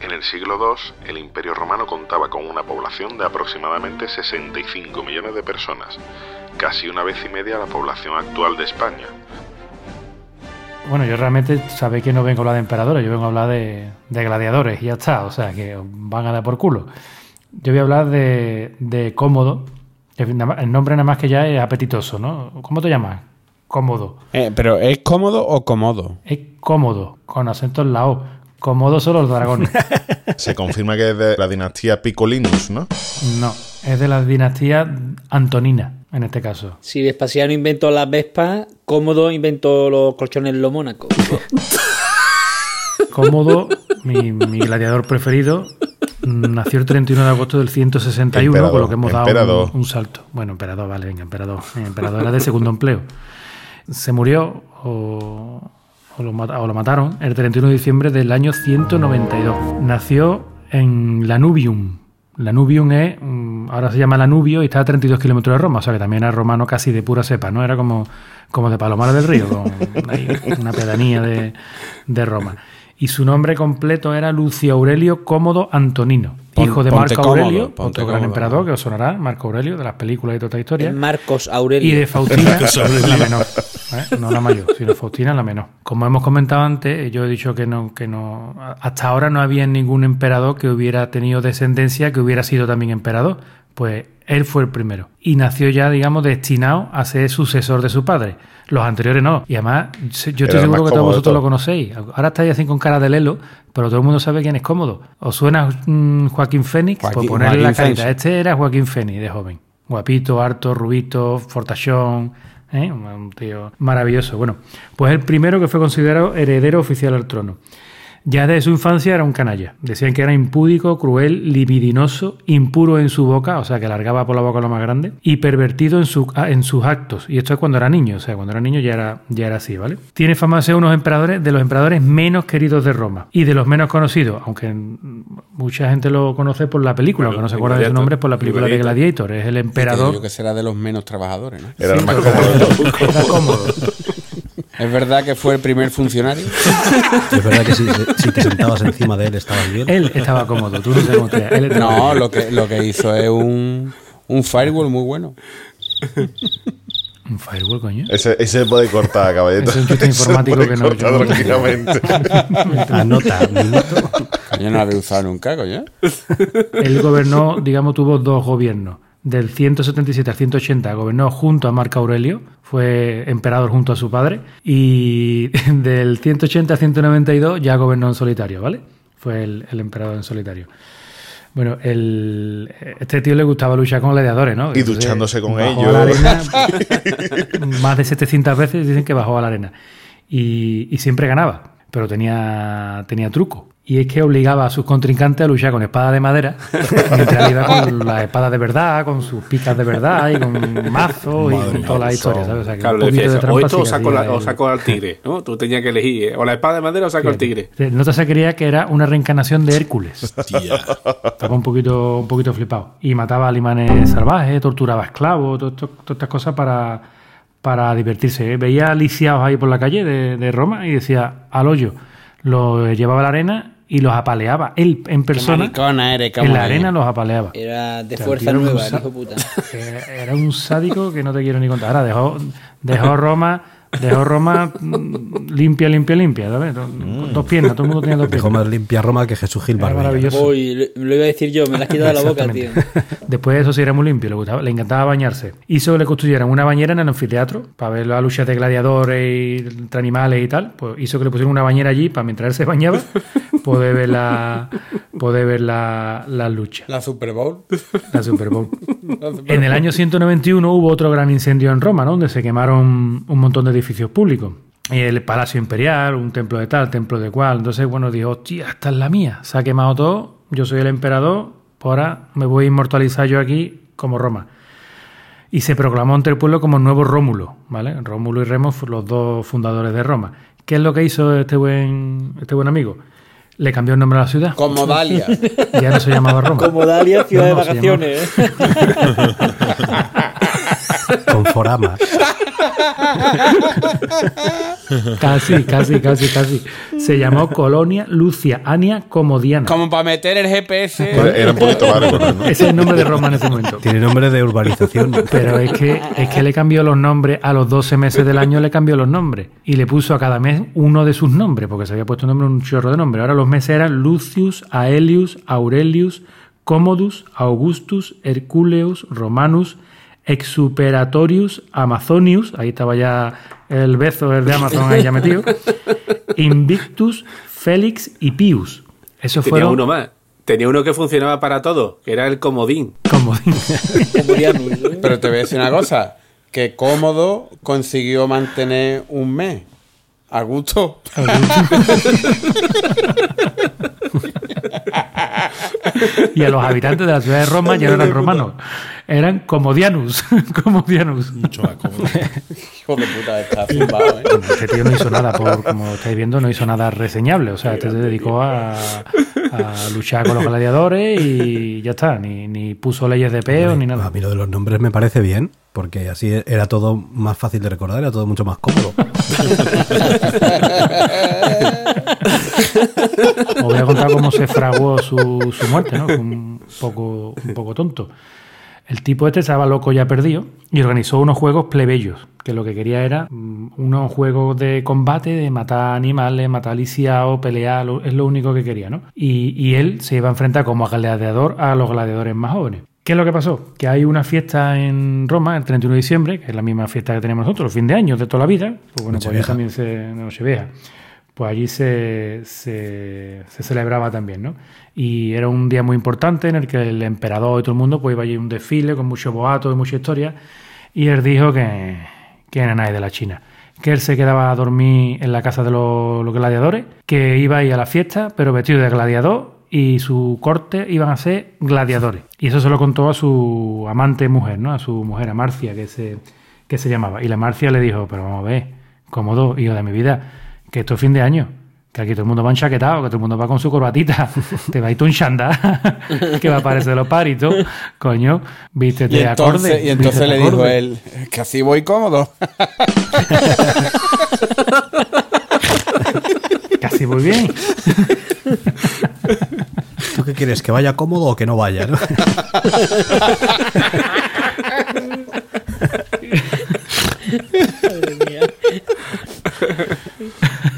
En el siglo II, el Imperio Romano contaba con una población de aproximadamente 65 millones de personas, casi una vez y media la población actual de España. Bueno, yo realmente sabéis que no vengo a hablar de emperadores, yo vengo a hablar de, de gladiadores y ya está, o sea, que os van a dar por culo. Yo voy a hablar de, de Cómodo, el nombre nada más que ya es apetitoso, ¿no? ¿Cómo te llamas? Cómodo. Eh, pero ¿es cómodo o cómodo? Es cómodo, con acento en la O. Cómodos son los dragones. *laughs* Se confirma que es de la dinastía Picolinus, ¿no? No, es de la dinastía Antonina, en este caso. Si Vespasiano inventó las Vespas, Cómodo inventó los colchones en lo Mónaco. Cómodo, mi, mi gladiador preferido, nació el 31 de agosto del 161, Emperador, con lo que hemos dado un, un salto. Bueno, emperador, vale, venga, emperador. Eh, Emperador era de segundo empleo. Se murió o, o lo, o lo mataron el 31 de diciembre del año 192. Nació en Lanubium. Lanubium es, mm, ahora se llama Lanubio y está a 32 kilómetros de Roma, o sea que también era romano casi de pura cepa, ¿no? Era como, como de Palomar del Río, *laughs* con ahí una pedanía de, de Roma. Y su nombre completo era Lucio Aurelio Cómodo Antonino, Pon- hijo de Marco cómodo, Aurelio, otro gran cómodo. emperador que os sonará, Marco Aurelio, de las películas y toda esta historia. Marcos Y Aurelio. de Faustina, *laughs* Marcos Aurelio. la menor. ¿eh? No la mayor, sino Faustina la menor. Como hemos comentado antes, yo he dicho que no, que no. Hasta ahora no había ningún emperador que hubiera tenido descendencia que hubiera sido también emperador. Pues él fue el primero. Y nació ya, digamos, destinado a ser sucesor de su padre. Los anteriores no. Y además, yo estoy Era seguro que todos vosotros lo conocéis. Ahora estáis así con cara de lelo, pero todo el mundo sabe quién es cómodo. ¿Os suena mm, Joaquín Fénix? Joaquín- pues ponerle la carita. Fénix. Este era Joaquín Fénix de joven. Guapito, harto, rubito, fortachón, ¿eh? Un tío maravilloso. Bueno, pues el primero que fue considerado heredero oficial al trono. Ya desde su infancia era un canalla. Decían que era impúdico, cruel, libidinoso, impuro en su boca, o sea, que largaba por la boca lo más grande, y pervertido en, su- en sus actos. Y esto es cuando era niño, o sea, cuando era niño ya era, ya era así, ¿vale? Tiene fama de ser uno de los emperadores, de los emperadores menos queridos de Roma y de los menos conocidos, aunque mucha gente lo conoce por la película, aunque no se el acuerda de su nombre por la película de Gladiator. Es el emperador. Yo que será de los menos trabajadores, ¿no? Era el Sí, más pero cómodo. *laughs* Era cómodo. Es verdad que fue el primer funcionario. Es verdad que si, si te sentabas encima de él estabas bien. Él estaba cómodo, tú no sé cómo te- él No, lo que, lo que hizo es un, un firewall muy bueno. Un firewall, coño. Ese, ese puede cortar, caballito. Ese es un chiste informático que no- cortar yo tranquilamente. Anota, minuto. Yo no la había usado nunca, coño. Él gobernó, digamos, tuvo dos gobiernos. Del 177 al 180 gobernó junto a Marco Aurelio, fue emperador junto a su padre. Y *laughs* del 180 al 192 ya gobernó en solitario, ¿vale? Fue el, el emperador en solitario. Bueno, el, este tío le gustaba luchar con gladiadores, ¿no? Y duchándose con bajó ellos. a la arena, *laughs* más de 700 veces dicen que bajó a la arena. Y, y siempre ganaba, pero tenía, tenía truco. Y es que obligaba a sus contrincantes a luchar con espadas de madera, *laughs* mientras iba con las espadas de verdad, con sus picas de verdad y con mazos y con todas las historias, ¿sabes? O sea, que Claro, un poquito decía de. O esto o saco, la- o él. saco al tigre, ¿no? Tú tenías que elegir eh, o la espada de madera o saco al tigre. No te se creía que era una reencarnación de Hércules. Tía. Estaba un poquito, un poquito flipado. Y mataba alimanes salvajes, torturaba esclavos, to- to- todas estas cosas para, para divertirse. ¿eh? Veía lisiados ahí por la calle de, de Roma y decía, al hoyo. Los llevaba a la arena y los apaleaba. Él en persona, maricona eres, en la arena los apaleaba. Era de O sea, fuerza nueva, hijo puta. *laughs* Era era un sádico que no te quiero ni contar. Ahora dejó, dejó *laughs* Roma, dejó Roma mm, limpia, limpia, limpia. ¿sabes? Con dos piernas, todo el mundo tenía dos Dejó piernas. más limpia Roma que Jesús Gil Era Barbilla. maravilloso. Uy, lo, iba a decir yo, me la has quitado de la boca, tío. *laughs* Después de eso sí era muy limpio, le, gustaba, le encantaba bañarse. Hizo que le construyeran una bañera en el anfiteatro para ver las luchas de gladiadores y entre animales y tal. Pues hizo que le pusieran una bañera allí para mientras él se bañaba *laughs* poder ver la, poder ver la, las luchas. La Super Bowl. La Super Bowl. *laughs* En el año 191 hubo otro gran incendio en Roma, ¿no? donde se quemaron un montón de edificios públicos. Y el Palacio Imperial, un templo de tal, templo de cual. Entonces, bueno, dijo, hostia, esta es la mía. Se ha quemado todo, yo soy el emperador, ahora me voy a inmortalizar yo aquí como Roma. Y se proclamó entre el pueblo como el nuevo Rómulo, ¿vale? Rómulo y Remo, los dos fundadores de Roma. ¿Qué es lo que hizo este buen, este buen amigo? Le cambió el nombre a la ciudad. Como *laughs* Dalia. Ya no se llamaba Roma. Como Dalia, ciudad No, no, de vacaciones. ¿eh? *laughs* Con foramas. Casi, casi, casi, casi. Se llamó Colonia Lucia Ania Comodiana. Como para meter el GPS. Era, un poquito largo, ¿no? Ese es el nombre de Roma en ese momento. Tiene nombre de urbanización. Pero es que, es que le cambió los nombres, a los 12 meses del año le cambió los nombres. Y le puso a cada mes uno de sus nombres, porque se había puesto nombre un chorro de nombres. Ahora los meses eran Lucius, Aelius, Aurelius, Commodus, Augustus, Herculeus, Romanus, Exuperatorius, Amazonius, ahí estaba ya el bezo el de Amazon ahí ya metido, *laughs* Invictus, Félix y Pius. Esos Tenía fueron uno más. Tenía uno que funcionaba para todo, que era el comodín. *laughs* como Como Dianus, ¿eh? Pero te voy a decir una cosa. Que cómodo consiguió mantener un mes. A gusto. *laughs* y a los habitantes de la ciudad de Roma ya no eran romanos, eran comodianus, *laughs* comodianus. Mucho más cómodo. Hijo de puta, está zumbado, ¿eh? Este tío no hizo nada, por, como estáis viendo, no hizo nada reseñable. O sea, este se dedicó a, a luchar con los gladiadores y ya está. Ni, ni puso leyes de peo ni A nada. mí lo de los nombres me parece bien, porque así era todo más fácil de recordar, era todo mucho más cómodo. *laughs* *laughs* Os voy a contar cómo se fraguó su, su muerte, ¿no? Un poco, un poco tonto. El tipo este estaba loco ya perdido y organizó unos juegos plebeyos, que lo que quería era mm, unos juegos de combate, de matar animales, matar lisiados, pelear, lo- es lo único que quería, ¿no? Y, y él se iba a enfrentar como gladiador a los gladiadores más jóvenes. ¿Qué es lo que pasó? Que hay una fiesta en Roma el 31 de diciembre, que es la misma fiesta que tenemos nosotros, el fin de año de toda la vida. Pues bueno, pues también se Nochevieja pues allí se, se, se celebraba también, ¿no? Y era un día muy importante en el que el emperador y todo el mundo pues iba allí a un desfile con mucho boato y mucha historia. Y él dijo que, que era nadie de la China. Que él se quedaba a dormir en la casa de los, los gladiadores, que iba a ir a la fiesta, pero vestido de gladiador y su corte iban a ser gladiadores. Y eso se lo contó a su amante mujer, ¿no? A su mujer, a Marcia, que se, que se llamaba. Y la Marcia le dijo, pero vamos a ver, cómodo, hijo de mi vida, que esto es fin de año. Que aquí todo el mundo va enchaquetado, que todo el mundo va con su corbatita. *laughs* Te va a ir tú un chanda, *laughs* que va a parecer los paritos. Coño, vístete Y entonces, acorde. y entonces vístete le dijo acorde. él, que así voy cómodo. *laughs* Casi muy bien. ¿Tú qué quieres? ¿Que vaya cómodo o que no vaya? no?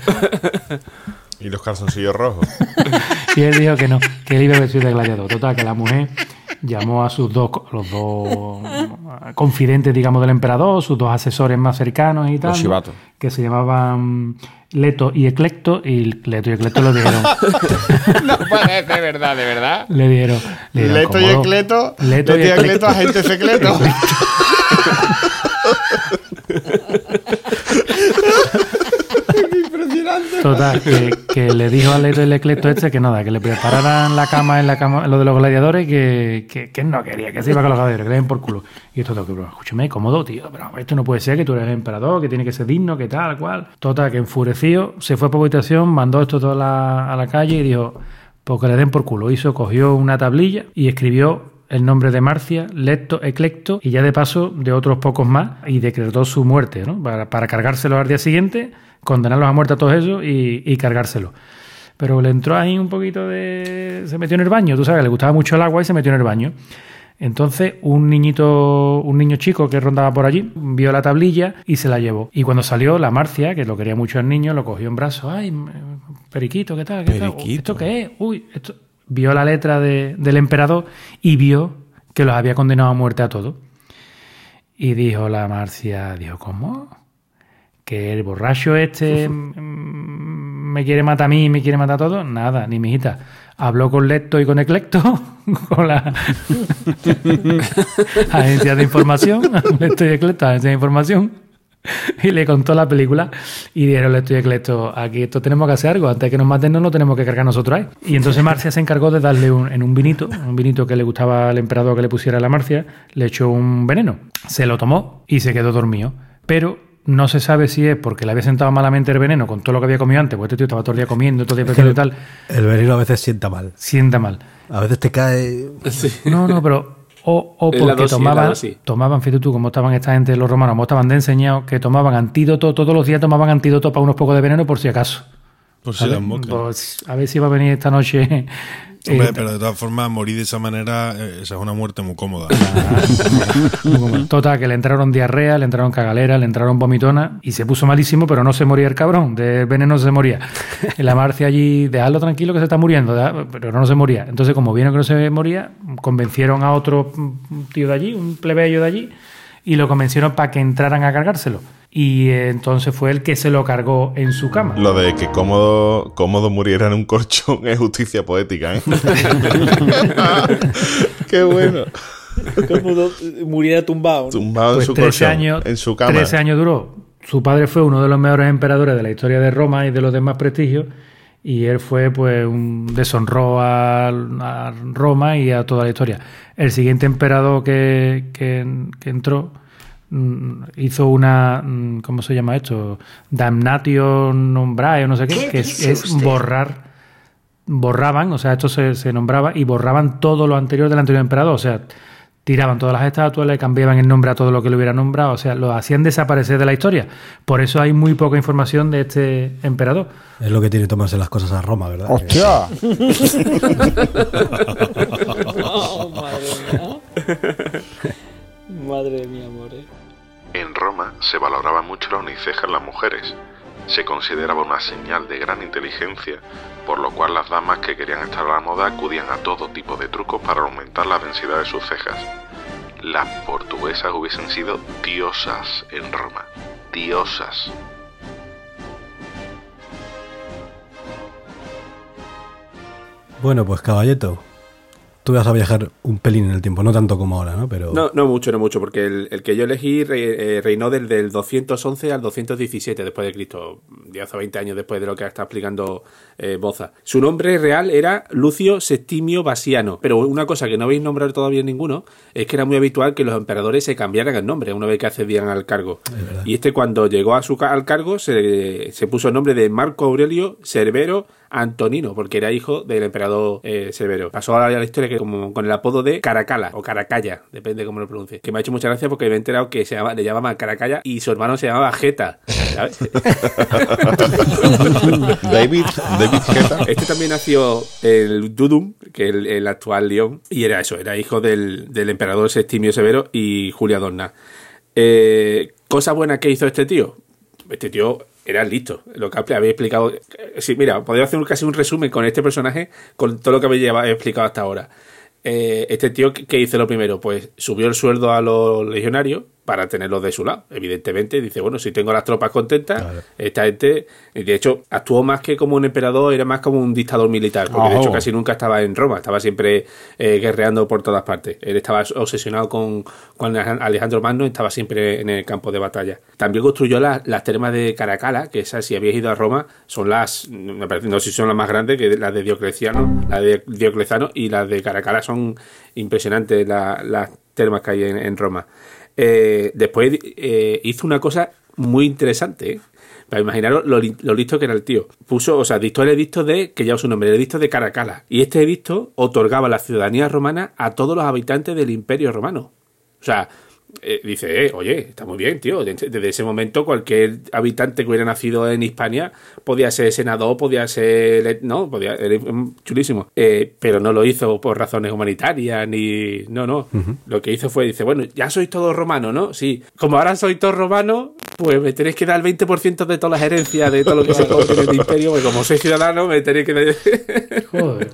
*laughs* Y los calzoncillos rojos. *laughs* Y él dijo que no, que él iba vestido de gladiador. Total, que la mujer llamó a sus dos, los dos confidentes, digamos, del emperador, sus dos asesores más cercanos y tal. Los chivatos. Que se llamaban Leto y Eclecto. Y Leto y Eclecto le dijeron. *laughs* no puede ser verdad, de verdad. le dijeron. le dijeron, Leto y. Ecleto. Leto y Leto y Eclecto. Ecleto, agente secreto. Total, que, le dijo a Leto y Eclecto este que nada, que le prepararan la cama en la cama, lo de los gladiadores, que, que, no quería, que se iba con los gladiadores, que le den por culo. Y esto, que, bro, escúchame, cómodo, tío, pero esto no puede ser, que tú eres el emperador, que tiene que ser digno, que tal, cual. Total, que enfurecido, se fue por habitación, mandó esto todo a la, a la calle y dijo, pues que le den por culo. Hizo, cogió una tablilla y escribió el nombre de Marcia, Lecto, Eclecto, y ya de paso de otros pocos más, y decretó su muerte, ¿no? Para, para cargárselo al día siguiente, condenarlos a muerte a todos ellos y, y cargárselo. Pero le entró ahí un poquito de... Se metió en el baño, tú sabes, le gustaba mucho el agua y se metió en el baño. Entonces, un niñito, un niño chico que rondaba por allí, vio la tablilla y se la llevó. Y cuando salió, la Marcia, que lo quería mucho el niño, lo cogió en brazos. ¡Ay, periquito, qué tal! ¿Qué tal? Periquito. ¿Esto qué es? Uy, esto... Vio la letra de- del emperador y vio que los había condenado a muerte a todos. Y dijo la Marcia, dijo, ¿cómo? Que el borracho este me quiere matar a mí y me quiere matar a todos. Nada, ni mi hijita. Habló con Lecto y con Eclecto, *laughs* con la *laughs* *laughs* agencia de información, Lecto y Eclecto, agencia de información, *laughs* y le contó la película y dijeron Lecto y aquí esto tenemos que hacer algo, antes de que nos maten no lo tenemos que cargar nosotros ahí. Y entonces Marcia se encargó de darle un, en un vinito, un vinito que le gustaba al emperador que le pusiera a la Marcia, le echó un veneno, se lo tomó y se quedó dormido. Pero no se sabe si es porque le había sentado malamente el veneno con todo lo que había comido antes, porque este tío estaba todo el día comiendo, todo el día y tal, El veneno a veces sienta mal. sienta mal. A veces te cae. No, no, pero. O, o porque dosis, tomaban, tomaban, fíjate tú, cómo estaban esta gente, los romanos, cómo estaban de enseñados, que tomaban antídoto, todos los días tomaban antídoto para unos pocos de veneno por si acaso. Por si las moscas. Pues, a ver si va a venir esta noche. Hombre, eh, pero de todas formas, morir de esa manera, eh, esa es una muerte muy cómoda. *laughs* Total, que le entraron diarrea, le entraron cagalera, le entraron vomitona y se puso malísimo, pero no se moría el cabrón, del veneno no se moría. En la Marcia allí, dejadlo tranquilo que se está muriendo, pero no se moría. Entonces, como vieron que no se moría, convencieron a otro mm, tío de allí, un plebeyo de allí, y lo convencieron para que entraran a cargárselo. Y eh, entonces fue el que se lo cargó en su cama. Lo de que cómodo, cómodo muriera en un colchón es justicia poética, ¿eh? *laughs* Qué bueno. Como do- muriera tumbado. ¿no? Tumbado Pues en su 13 colchón, años, en su cama. 13 años duró. Su padre fue uno de los mejores emperadores de la historia de Roma y de los demás prestigios. Y él fue, pues, un deshonró a, a Roma y a toda la historia. El siguiente emperador que, que, que entró hizo una, mm, ¿cómo se llama esto? Damnatio nombrae o no sé qué, que es, es borrar borraban, o sea, esto se, se nombraba y borraban todo lo anterior del anterior emperador, o sea, tiraban todas las estatuas, le cambiaban el nombre a todo lo que le hubiera nombrado, o sea, lo hacían desaparecer de la historia. Por eso hay muy poca información de este emperador. Es lo que tiene tomarse las cosas a Roma, ¿verdad? ¡Hostia! *laughs* Oh, madre mía. *laughs* Madre mía, amor. eh. En Roma se valoraba mucho la uniceja en las mujeres. Se consideraba una señal de gran inteligencia, por lo cual las damas que querían estar a la moda acudían a todo tipo de trucos para aumentar la densidad de sus cejas. Las portuguesas hubiesen sido diosas en Roma. Diosas. Bueno, pues caballeto, tú vas a viajar un pelín en el tiempo, no tanto como ahora, ¿no? Pero... No, no mucho, no mucho, porque el, el que yo elegí re- eh, reinó del, del 211 al 217 después de Cristo, 10 o 20 años después de lo que está explicando eh, Boza. Su nombre real era Lucio Septimio Basiano, pero una cosa que no habéis nombrado todavía ninguno es que era muy habitual que los emperadores se cambiaran el nombre una vez que accedían al cargo. Y este cuando llegó a su, al cargo se, se puso el nombre de Marco Aurelio Cerbero Antonino, porque era hijo del emperador eh, Severo. Pasó a la historia que como con el apodo de Caracala o Caracalla, depende de cómo lo pronuncie. Que me ha hecho mucha gracia porque me he enterado que se llama, le llamaban Caracalla y su hermano se llamaba Jeta. ¿sabes? *laughs* David, David Guetta. Este también nació el Dudum, que es el, el actual León, y era eso, era hijo del, del emperador Septimio Severo y Julia Dorna. Eh, cosa buena que hizo este tío. Este tío era listo. Lo que había explicado. eh, Sí, mira, podría hacer casi un resumen con este personaje, con todo lo que había explicado hasta ahora. Eh, este tío, ¿qué qué hizo lo primero? Pues subió el sueldo a los legionarios para tenerlos de su lado. Evidentemente, dice, bueno, si tengo las tropas contentas, esta gente, de hecho, actuó más que como un emperador, era más como un dictador militar, porque de hecho casi nunca estaba en Roma, estaba siempre eh, guerreando por todas partes. Él estaba obsesionado con, con Alejandro Magno, estaba siempre en el campo de batalla. También construyó la- las termas de Caracala, que esas, si habéis ido a Roma, son las, me parece, no sé si son las más grandes que las de Diocleciano, las de Diocleciano y las de Caracala son impresionantes la- las termas que hay en, en Roma. Eh, después eh, hizo una cosa muy interesante, ¿eh? Para imaginaros lo, li- lo listo que era el tío. Puso, o sea, dictó el edicto de, que lleva su nombre, el edicto de Caracala. Y este edicto otorgaba la ciudadanía romana a todos los habitantes del imperio romano. O sea, eh, dice, eh, oye, está muy bien, tío. Desde, ese momento cualquier habitante que hubiera nacido en Hispania podía ser senador, podía ser... No, podía... Era chulísimo. Eh, pero no lo hizo por razones humanitarias, ni... No, no. Lo que hizo fue, dice, bueno, ya sois todos romanos, ¿no? Sí. Como ahora sois todos romanos, pues me tenéis que dar el 20% de todas las herencias, de todo lo que se coge en el imperio, porque como soy ciudadano, me tenéis que dar... Joder.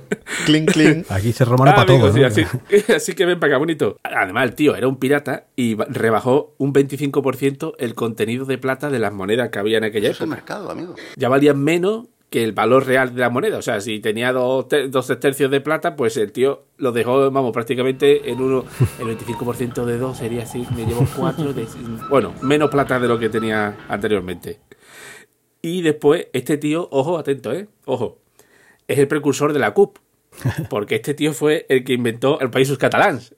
Clink, clink. Aquí se romano Ah, para amigo, todo, sí, ¿no? así, *laughs* así que ven para acá, bonito. Además, el tío era un pirata y ba- rebajó un 25% el contenido de plata de las monedas que había en aquella Es el época. mercado, amigo. Ya valían menos que el valor real de la moneda. O sea, si tenía dos, te- dos tercios de plata, pues el tío lo dejó, vamos, prácticamente en uno. El 25% de dos sería así, me llevo cuatro. De, bueno, menos plata de lo que tenía anteriormente. Y después, este tío, ojo, atento, ¿eh? Ojo, es el precursor de la CUP. *laughs* Porque este tío fue el que inventó el país catalans.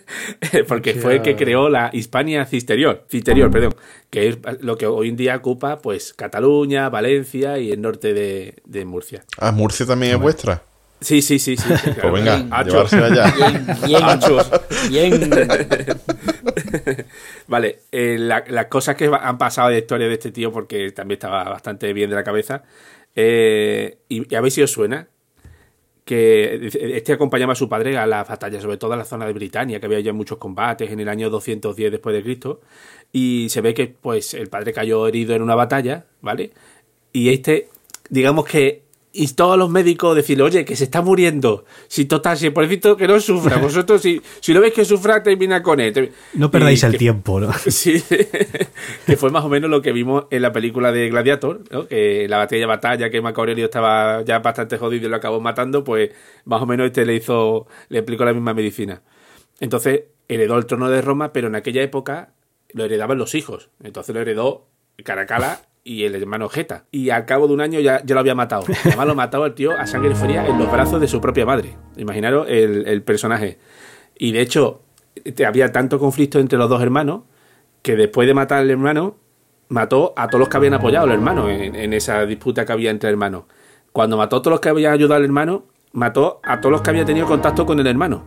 *laughs* Porque fue el que creó la Hispania Cisterior, Cisterior, perdón, que es lo que hoy en día ocupa pues Cataluña, Valencia y el norte de, de Murcia. Ah, Murcia también es vuestra. Sí, sí, sí, sí. sí, claro. Pues venga, llevársela ya. Bien, bien, bien. *laughs* Vale, eh, la- las cosas que han pasado de la historia de este tío, porque también estaba bastante bien de la cabeza, eh, y, y a ver si os suena, que este acompañaba a su padre a las batallas, sobre todo en la zona de Britania, que había ya muchos combates en el año 210 después de Cristo, y se ve que pues el padre cayó herido en una batalla, ¿vale? Y este, digamos que instó a los médicos decirle, oye, que se está muriendo, si total, si pobrecito que no sufra, *laughs* vosotros si, si lo veis que sufra, termina con él. No perdáis Y el que- tiempo, ¿no? *laughs* Sí, que fue más o menos lo que vimos en la película de Gladiator, ¿no? que la batalla batalla, que Marco Aurelio estaba ya bastante jodido y lo acabó matando, pues más o menos este le hizo, le aplicó la misma medicina. Entonces heredó el trono de Roma, pero en aquella época lo heredaban los hijos. Entonces lo heredó Caracala y el hermano Geta. Y al cabo de un año ya, ya lo había matado. Además lo mató al tío a sangre fría en los brazos de su propia madre. Imaginaros el, el personaje. Y de hecho, había tanto conflicto entre los dos hermanos que después de matar al hermano, mató a todos los que habían apoyado al hermano en, en esa disputa que había entre hermanos. Cuando mató a todos los que habían ayudado al hermano, mató a todos los que había tenido contacto con el hermano.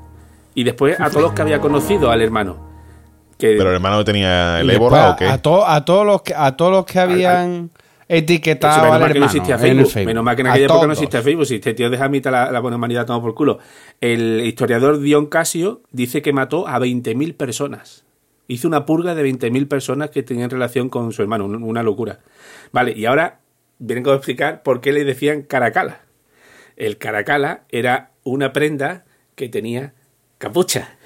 Y después a todos los que había conocido al hermano. Que, Pero el hermano tenía el ébola o qué? A, to- a todos los que, a todos los que habían etiquetado menos al mal que no hermano existía en Facebook. Menos mal que en A aquella época no existía Facebook. Si este tío deja a mitad la, la buena humanidad tomado por culo. El historiador Dion Casio dice que mató a 20.000 personas. Hizo una purga de 20.000 personas que tenían relación con su hermano. un- Una locura. Vale, y ahora vengo a explicar por qué le decían caracala. El caracala era una prenda que tenía capucha.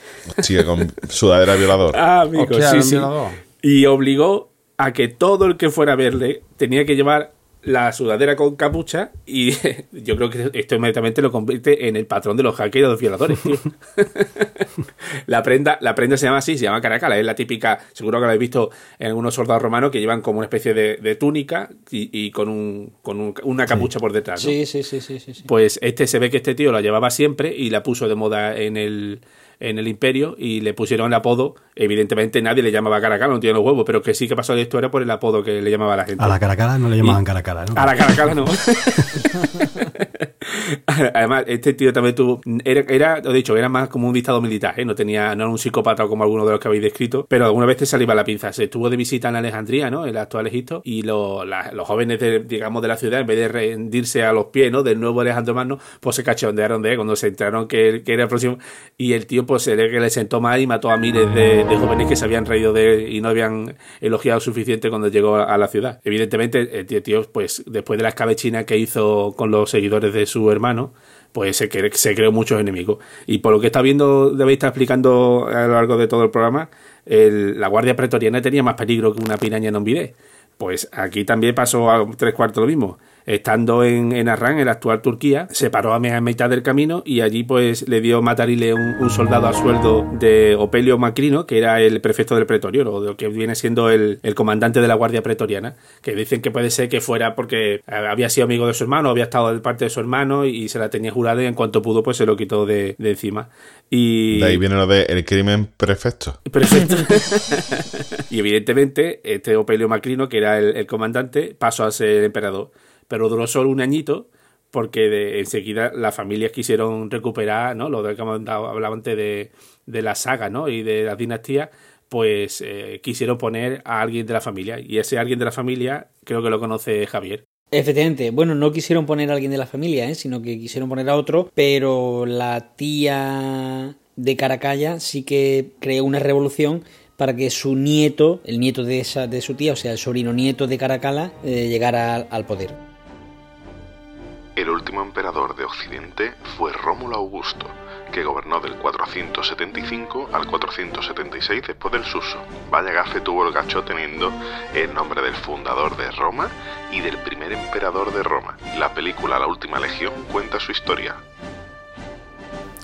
Sigue con sudadera violador. Ah, amigo, Hostia, sí, sí. violador. Y obligó a que todo el que fuera a verle tenía que llevar la sudadera con capucha y *laughs* yo creo que esto inmediatamente lo convierte en el patrón de los hackers y de los violadores, tío. *laughs* la prenda, la prenda se llama así, se llama caracala, es la típica, seguro que lo habéis visto en algunos soldados romanos que llevan como una especie de, túnica y, con, un, con una capucha por detrás. ¿no? Sí, sí, sí, sí, sí. Pues este se ve que este tío la llevaba siempre y la puso de moda en el en el imperio y le pusieron el apodo. Evidentemente nadie le llamaba Caracala, no tiene los huevos, pero que sí que pasó de esto era por el apodo que le llamaba a la gente. A la Caracala no le llamaban Caracala, ¿no? A la Caracala no. *laughs* *laughs* Además, este tío también tuvo. Era, era, lo he dicho, era más como un dictado militar, ¿eh? No tenía, no era un psicópata como alguno de los que habéis descrito, pero alguna vez te salía la pinza. Se estuvo de visita en Alejandría, ¿no? El actual Egipto, y los jóvenes, de, digamos, de la ciudad, en vez de rendirse a los pies, ¿no? Del nuevo Alejandro Magno, pues se cachondearon de él cuando se entraron que, que era el próximo. Y el tío, pues se le, que le sentó mal y mató a miles de, jóvenes que se habían reído de él y no habían elogiado suficiente cuando llegó a, la ciudad. Evidentemente, el tío, pues después de la escabechina que hizo con los seguidores de su hermano, pues se, se creó muchos enemigos. Y por lo que está viendo, debéis estar explicando a lo largo de todo el programa, la Guardia Pretoriana tenía más peligro que una piraña en un. Pues aquí también pasó a tres cuartos lo mismo estando en, en Arran, en la actual Turquía, se paró a mitad del camino y allí pues le dio Matarile un, un soldado a sueldo de Opelio Macrino, que era el prefecto del pretorio, o de lo que viene siendo el, comandante de la Guardia Pretoriana, que dicen que puede ser que fuera porque había sido amigo de su hermano, había estado de parte de su hermano y se la tenía jurada y en cuanto pudo pues se lo quitó de, encima. Y... De ahí viene lo de el crimen perfecto. Perfecto. *laughs* y evidentemente este Opelio Macrino, que era el, el comandante, pasó a ser emperador pero duró solo un añito porque enseguida las familias quisieron recuperar, ¿no? Lo de que hablaba antes de, de la saga, ¿no? Y de la dinastía, pues eh, quisieron poner a alguien de la familia. Y ese alguien de la familia creo que lo conoce Javier. Efectivamente, bueno, no quisieron poner a alguien de la familia, ¿eh? sino que quisieron poner a otro, pero la tía de Caracalla sí que creó una revolución para que su nieto, el nieto de, esa, de su tía, o sea, el sobrino nieto de Caracalla, eh, llegara al poder. El último emperador de Occidente fue Rómulo Augusto, que gobernó del 475 al 476 después del Suso. Vaya gafe tuvo el gacho teniendo el nombre del fundador de Roma y del primer emperador de Roma. La película La Última Legión cuenta su historia.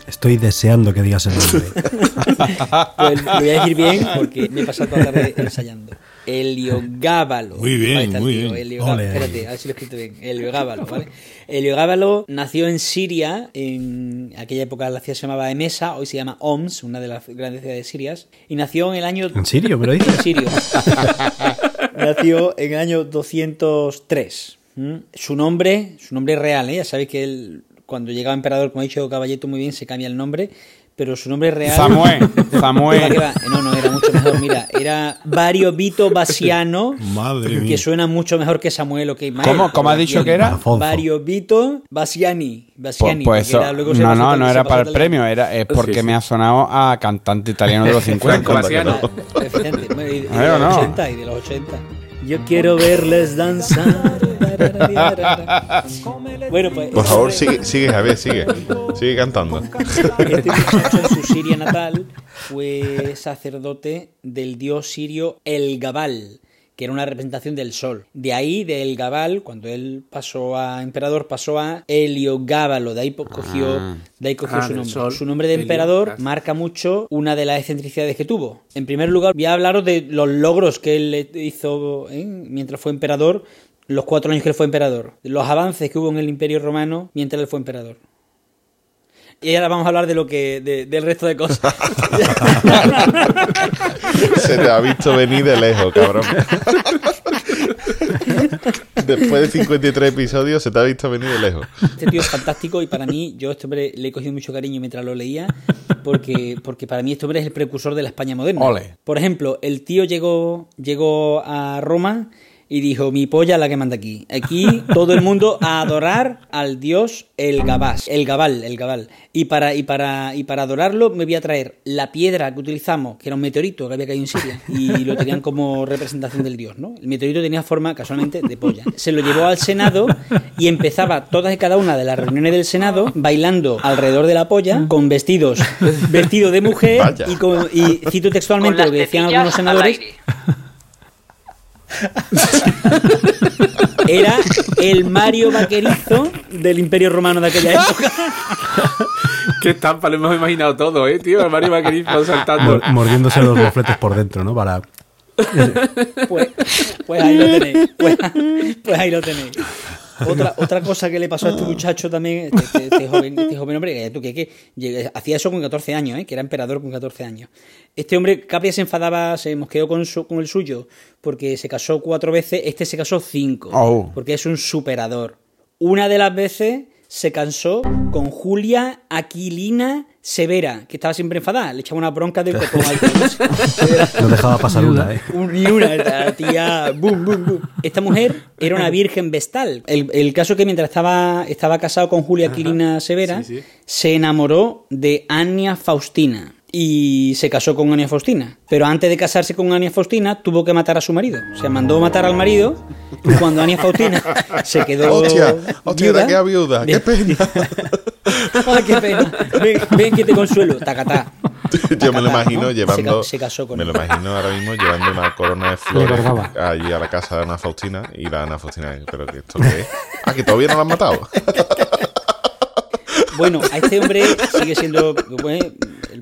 Estoy deseando que digas el nombre. *laughs* pues lo voy a decir bien porque me he pasado toda la tarde ensayando. Heliogábalo. Muy bien, muy bien. Espérate, a ver si lo he escrito bien. Heliogábalo, ¿vale? Heliogábalo nació en Siria, en aquella época la ciudad se llamaba Emesa, hoy se llama Oms, una de las grandes ciudades sirias, y nació en el año... ¿En Sirio, pero dice? En Sirio. *laughs* nació en el año 203. ¿Mm? Su nombre, su nombre real, ¿eh? ya sabéis que él, cuando llegaba emperador, como ha dicho Caballeto muy bien, se cambia el nombre pero su nombre real. Samuel. *laughs* Samuel. No, no, era mucho mejor. Mira, era Vario Vito Basiano. *laughs* Madre que suena mucho mejor que Samuel. Okay, ¿Cómo, ¿Cómo ha dicho que era? Vario Vito Basiani. Basiani pues, pues no, no, no era para el premio, era, es porque me ha sonado a cantante italiano de los *laughs* 50. Basiano. De los 80 y de los 80. Yo quiero verles danzar. bueno, pues. Por favor, sigue, sigue, Javier, sigue. Sigue cantando. Este muchacho en su Siria natal fue sacerdote del dios sirio El Gabal que era una representación del sol. De ahí, del Gabal, cuando él pasó a emperador, pasó a Heliogábalo, de ahí cogió, ah. de ahí cogió ah, su nombre. su nombre de emperador marca mucho una de las excentricidades que tuvo. En primer lugar, voy a hablaros de los logros que él hizo ¿eh? mientras fue emperador, los cuatro años que él fue emperador, los avances que hubo en el Imperio Romano mientras él fue emperador. Y ahora vamos a hablar de lo que del resto de cosas. *laughs* Se te ha visto venir de lejos, cabrón. Después de 53 episodios se te ha visto venir de lejos. Este tío es fantástico y para mí, yo este hombre le he cogido mucho cariño mientras lo leía, porque, porque para mí este hombre es el precursor de la España moderna. Por ejemplo, el tío llegó, llegó a Roma y dijo, mi polla la que manda aquí. Aquí *laughs* todo el mundo a adorar al dios el Gabás, el Gabal, el Gabal. Y para, y, para, y para adorarlo me voy a traer la piedra que utilizamos, que era un meteorito que había caído en Siria, y lo tenían como representación del dios, ¿no? El meteorito tenía forma, casualmente, de polla. Se lo llevó al Senado y empezaba todas y cada una de las reuniones del Senado bailando alrededor de la polla, con vestidos, vestido de mujer, y, con, y cito textualmente lo que decían algunos senadores. *laughs* Era el Mario vaquerizo del Imperio Romano de aquella época. *laughs* Qué estampa, lo hemos imaginado todo, ¿eh, tío? El Mario Vaquerizo saltando. Mor- mordiéndose los mofletes por dentro, ¿no? Para... Pues, pues ahí lo tenéis. Pues, pues ahí lo tenéis. Otra, otra cosa que le pasó a este muchacho también, este, este- este joven, este joven hombre, que, tú, que, que hacía eso con 14 años, ¿eh? que era emperador con 14 años. Este hombre, Capria se enfadaba, se mosqueó con, su- con el suyo, porque se casó cuatro veces, este se casó cinco, Oh. porque es un superador. Una de las veces se casó con Julia Aquilina Severa, que estaba siempre enfadada, le echaba una bronca de al *laughs* No dejaba pasar una, ¿eh? Ni una, la tía. Boom, boom, boom. Esta mujer era una virgen vestal. El, el caso que mientras estaba, estaba casado con Julia Quirina Severa, sí, sí. se enamoró de Ania Faustina. Y se casó con Ania Faustina. Pero antes de casarse con Ania Faustina, tuvo que matar a su marido. O sea, mandó matar al marido. Y cuando Ania Faustina se quedó. Hostia, hostia, de aquella viuda, qué pena. Ay, *laughs* qué pena. Ven, ven que te consuelo. Tacatá. *laughs* Yo me lo imagino ¿no? llevando. Se, ca- se casó con me él. lo imagino ahora mismo llevando una corona de flores allí a la casa de Ana Faustina y la Ana Faustina, pero que esto qué es? Ah, que todavía no la han matado. Bueno, a este hombre sigue siendo bueno,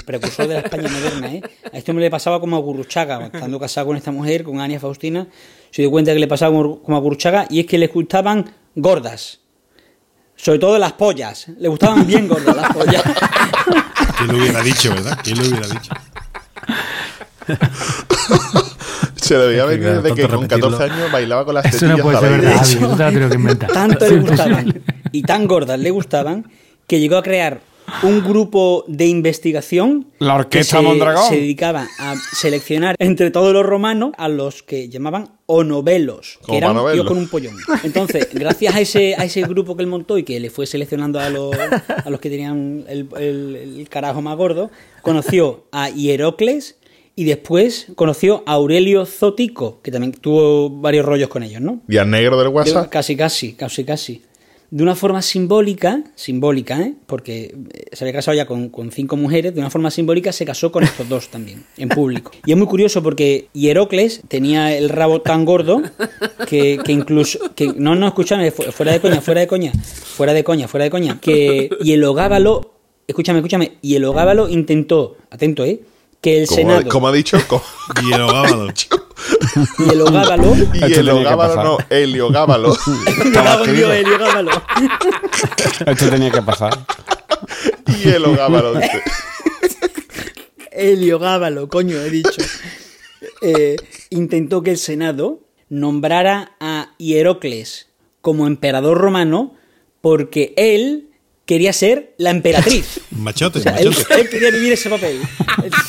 precursor de la España moderna. ¿eh? A este hombre le pasaba como a Gurruchaga, estando casado con esta mujer, con Ania Faustina. Se dio cuenta que le pasaba como a Gurruchaga y es que le gustaban gordas. Sobre todo las pollas. Le gustaban bien gordas las pollas. ¿Quién lo hubiera dicho, verdad? ¿Quién lo hubiera dicho? Se debía Es que, venir de claro, que con repetirlo. 14 años bailaba con las Eso tetillas no puede ser verdad, te lo que inventar. Tanto le gustaban y tan gordas le gustaban que llegó a crear un grupo de investigación La Orquesta que se, Mondragón. se dedicaba a seleccionar entre todos los romanos a los que llamaban onovelos, que eran verlo. con un pollón. Entonces, *laughs* gracias a ese, a ese grupo que él montó y que le fue seleccionando a los, a los que tenían el, el- el carajo más gordo, conoció a Hierocles y después conoció a Aurelio Zotico, que también tuvo varios rollos con ellos, ¿no? Y al negro del De- WhatsApp. casi, casi, casi, casi. De una forma simbólica, simbólica, ¿eh? porque eh, se había casado ya con, con cinco mujeres, de una forma simbólica se casó con estos dos también, en público. Y es muy curioso porque Hierocles tenía el rabo tan gordo que, que incluso... Que, no, no, escúchame, fu- fuera de coña, fuera de coña, fuera de coña, fuera de coña, que Hielogábalo, escúchame, escúchame, Hielogábalo intentó, atento, ¿eh? Que el Senado... como ha dicho, *laughs* Y el Gábalo. Hielogábalo... y el Ogábalo, *laughs* pasar. no, Heliogábalo. Me cago en Dios, Heliogábalo. Esto tenía que pasar. *laughs* y el Ogábalo. dice. Heliogábalo, coño, he dicho. Eh, intentó que el Senado nombrara a Hierocles como emperador romano porque él quería ser la emperatriz. *laughs* Machote, O sea, machote. él quería vivir ese papel.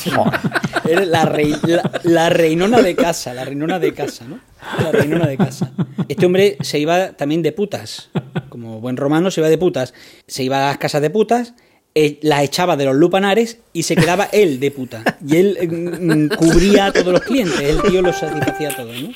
*laughs* Era la, rei- la, la reinona de casa, la reinona de casa, ¿no? La reinona de casa. Este hombre se iba también de putas. Como buen romano se iba de putas. Se iba a las casas de putas, eh, las echaba de los lupanares y se quedaba él de puta. Y él mm, mm, cubría a todos los clientes. El tío los satisfacía a todos, ¿no?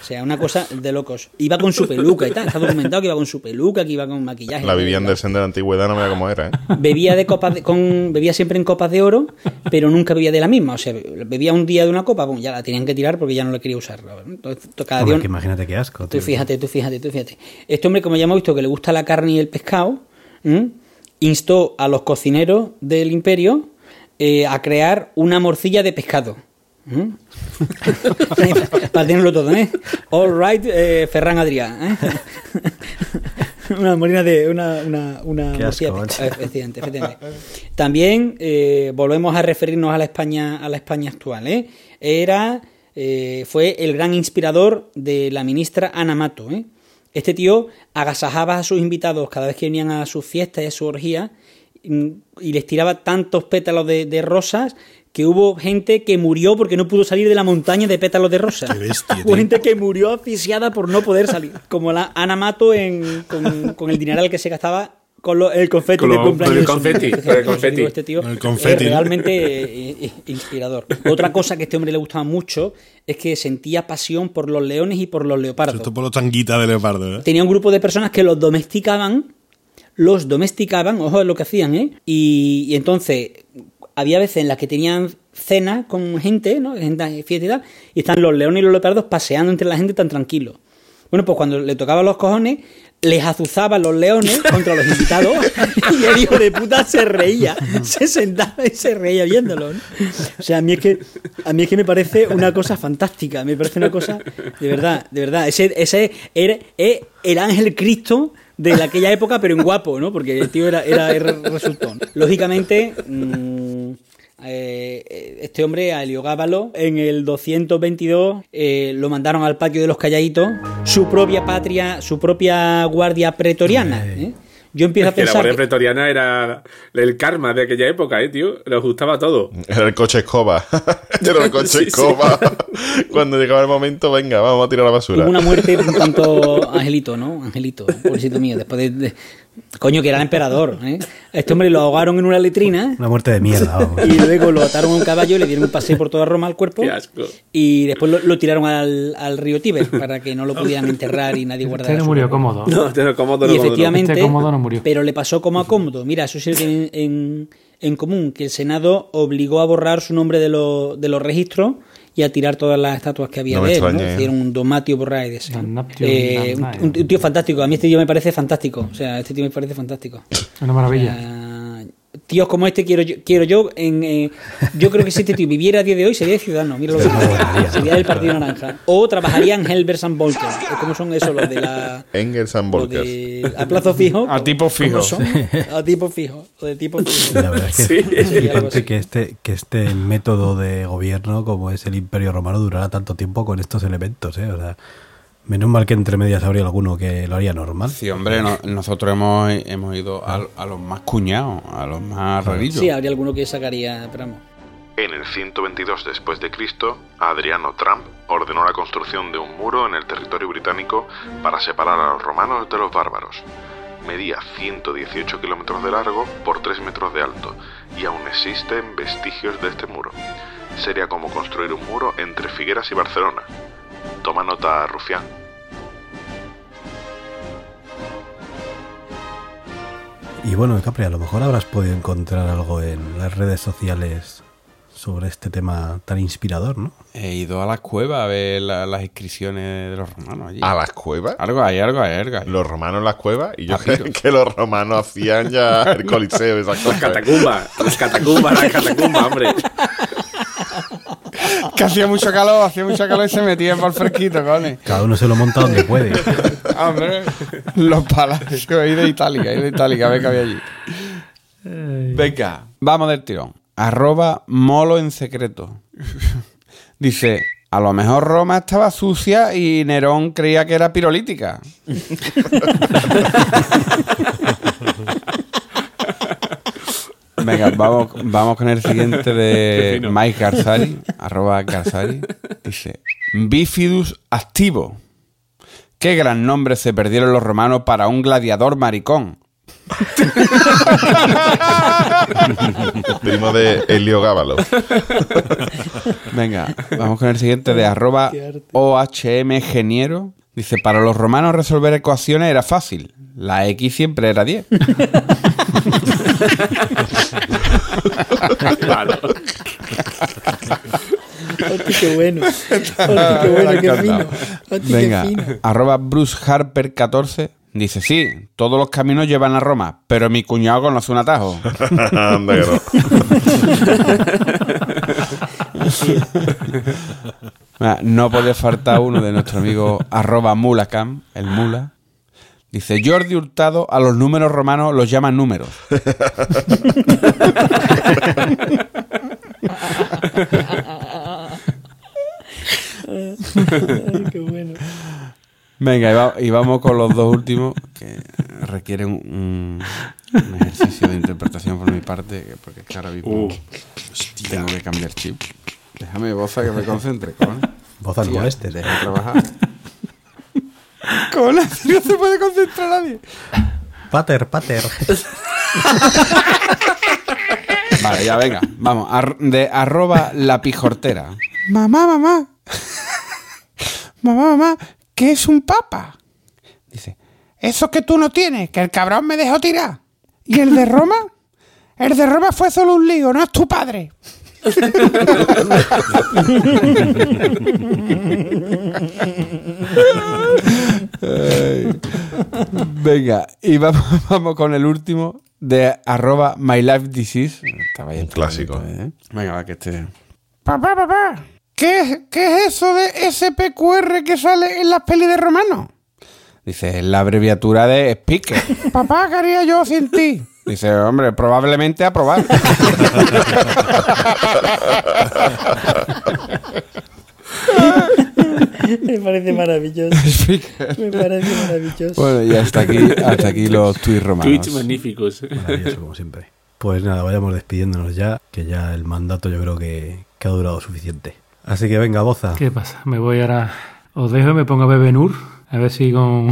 O sea, una cosa de locos. Iba con su peluca y tal. Está documentado que iba con su peluca, que iba con maquillaje. La vivienda del sendero de la antigüedad no me da cómo era, ¿eh? bebía de copas de- con bebía siempre en copas de oro pero nunca bebía de la misma o sea bebía un día de una copa pum, ya la tenían que tirar porque ya no la quería usar entonces cada Hombre, día que imagínate qué asco. tú tío. fíjate tú fíjate tú fíjate este hombre como ya hemos visto que le gusta la carne y el pescado ¿m? instó a los cocineros del imperio eh, a crear una morcilla de pescado ¿m? *laughs* para tenerlo todo ¿eh? all right eh, Ferran Adrià ¿eh? *laughs* una morina de una, una, una asco, efectivamente, efectivamente. También eh, volvemos a referirnos a la España, a la España actual. ¿eh? Era, eh, fue el gran inspirador de la ministra Ana Mato. ¿eh? Este tío agasajaba a sus invitados cada vez que venían a sus fiestas y a su orgía mm, y les tiraba tantos pétalos de, de rosas que hubo gente que murió porque no pudo salir de la montaña de pétalos de rosas. Qué bestia, Hubo gente que murió asfixiada por no poder salir. Como la Ana Mato en, con, con el dineral que se gastaba con lo- el confeti Con lo- cumpleaños. con el de confeti, con el confeti. Digo, Este tío Con el confeti, realmente eh, eh, inspirador. Otra cosa que a este hombre le gustaba mucho es que sentía pasión por los leones y por los leopardos. Esto por los tanguitas de leopardo, ¿eh? Tenía un grupo de personas que los domesticaban, los domesticaban, ojo es lo que hacían, ¿eh? Y, y entonces había veces en las que tenían cena con gente, ¿no? Gente fiesta y tal, y están los leones y los leopardos paseando entre la gente tan tranquilos. Bueno, pues cuando le tocaban los cojones, les azuzaban los leones *laughs* contra los invitados y el hijo de puta se reía, se sentaba y se reía viéndolo. ¿no? O sea, a mí es que a mí es que me parece una cosa fantástica, me parece una cosa de verdad, de verdad. Ese, ese era, es el ángel Cristo de aquella época, pero en guapo, ¿no? Porque el tío era, era, era resultón. Lógicamente, mm, eh, este hombre, a Heliogábalo, en el 222 eh, lo mandaron al patio de los calladitos, su propia patria, su propia guardia pretoriana. ¿eh? Yo empiezo a Que la pensar. Guardia que- Pretoriana era el karma de aquella época, ¿eh, tío? Le gustaba todo. Era el coche escoba. *laughs* Era el *laughs* coche Sí, sí. escoba. Cuando llegaba el momento, venga, vamos a tirar la basura. Hubo una muerte un *laughs* tanto angelito, ¿no? Angelito, pobrecito mío. Después de, de- Coño, que era el emperador. ¿eh? Este hombre lo ahogaron en una letrina Una muerte de mierda, vamos. y luego lo ataron a un caballo, le dieron un paseo por toda Roma al cuerpo Qué asco. y después lo, lo tiraron al, al río Tíber para que no lo pudieran enterrar y nadie guardara Este no murió cómodo. No, te lo cómodo, Y no, cómodo, no. efectivamente, Este cómodo no murió. pero le pasó como a Cómodo. Mira, eso sí lo tienen en, en común, que el Senado obligó a borrar su nombre de, los de los registros y a tirar todas las estatuas que había No de él. ¿no? extraña, ¿eh? Hicieron un Domatio Borraides. Eh, un, un tío fantástico. A mí este tío me parece fantástico. O sea, este tío me parece fantástico. Una maravilla. Ah, tíos como este quiero yo, quiero yo en eh, yo creo que si este tío viviera a día de hoy sería de ciudadano mira lo que sería del partido naranja o trabajaría en Helbers and Volker ¿cómo son esos los de la Engels and Volkers. de- a plazo fijo A tipo fijo. ¿cómo son? a tipo fijo o de tipo fijo La verdad es que Sí. es flipante que este, que este método de gobierno, como es el Imperio Romano, durara tanto tiempo con estos elementos, ¿eh? O sea, menos mal que entre medias habría alguno que lo haría normal. Sí, hombre, no- nosotros hemos, hemos ido a, a los más cuñados, a los más rarillos. sí habría alguno que sacaría pero vamos. En el 122 después de Cristo, Adriano Trump ordenó la construcción de un muro en el territorio británico para separar a los romanos de los bárbaros. Medía 118 kilómetros de largo por 3 metros de alto y aún existen vestigios de este muro. Sería como construir un muro entre Figueras y Barcelona. Toma nota, Rufián. Y bueno, Capri, a lo mejor habrás podido encontrar algo en las redes sociales sobre este tema tan inspirador, ¿no? He ido a la cueva a ver la- las inscripciones de los romanos allí. ¿A las cuevas? Algo hay, algo hay, algo hay. Los romanos en las cuevas y yo Papiro. creo que los romanos hacían ya el coliseo esas Las cosas. catacumbas, las catacumbas, las catacumbas, hombre. Que hacía mucho calor, hacía mucho calor y se metían por el fresquito, cojones. Cada uno se lo monta donde puede. *laughs* Hombre, los palacios ahí de Itálica, ahí de Itálica, a ver qué había allí. Venga, vamos del tirón. Arroba molo en secreto. Dice, a lo mejor Roma estaba sucia y Nerón creía que era pirolítica. *laughs* Venga, vamos, vamos con el siguiente de. *laughs* Mike Garzari, arroba Garzari. Dice, Bifidus activo. Qué gran nombre se perdieron los romanos para un gladiador maricón. *laughs* Primo de Helio Gábalo. Venga, vamos con el siguiente de arroba OHM Geniero. Dice, para los romanos resolver ecuaciones era fácil. La X siempre era 10. *laughs* Claro. Hostia, qué bueno *laughs* Hostia, qué bueno qué fino. Hostia, Venga, qué fino arroba Bruce Harper 14. Dice, sí, todos los caminos llevan a Roma, pero mi cuñado conoce un atajo. *laughs* Anda que no. *laughs* Ah, No puede faltar uno de nuestro amigo arroba mulacam, el mula. Dice, Jordi Hurtado a los números romanos los llaman números. Ay, qué bueno Venga, y, va- y vamos con los dos últimos que requieren un, un ejercicio de interpretación por mi parte, que- porque es que ahora mismo Uh, tengo que cambiar chip. Déjame, boza, que me concentre, con. Voz al moleste. Déjame trabajar. *laughs* Con no se puede concentrar nadie. Pater, pater. *laughs* Vale, ya venga. Vamos, ar- de arroba la pijortera. Mamá, mamá. mamá, mamá, ¿qué es un papa? Dice, eso que tú no tienes, que el cabrón me dejó tirar. ¿Y el de Roma? El de Roma fue solo un lío, no es tu padre. Ay. Venga, y vamos, *laughs* vamos con el último de arroba my life disease. Estaba ahí Un clásico. ¿eh? Venga, va que este. Papá, papá, ¿qué, ¿qué es eso de SPQR que sale en las pelis de Romano? Dice, es la abreviatura de speaker. papá, ¿qué haría yo sin ti? Dice, hombre, probablemente aprobar. Me parece maravilloso. *laughs* Me parece maravilloso. bueno, y hasta aquí, hasta aquí los tweets romanos. Tweets magníficos. Maravilloso, como siempre. Pues nada, vayamos despidiéndonos ya, que ya el mandato yo creo que, que ha durado suficiente. Así que venga, Boza. ¿Qué pasa? Me voy ahora. Os dejo y me pongo a beber Nur. A ver si con.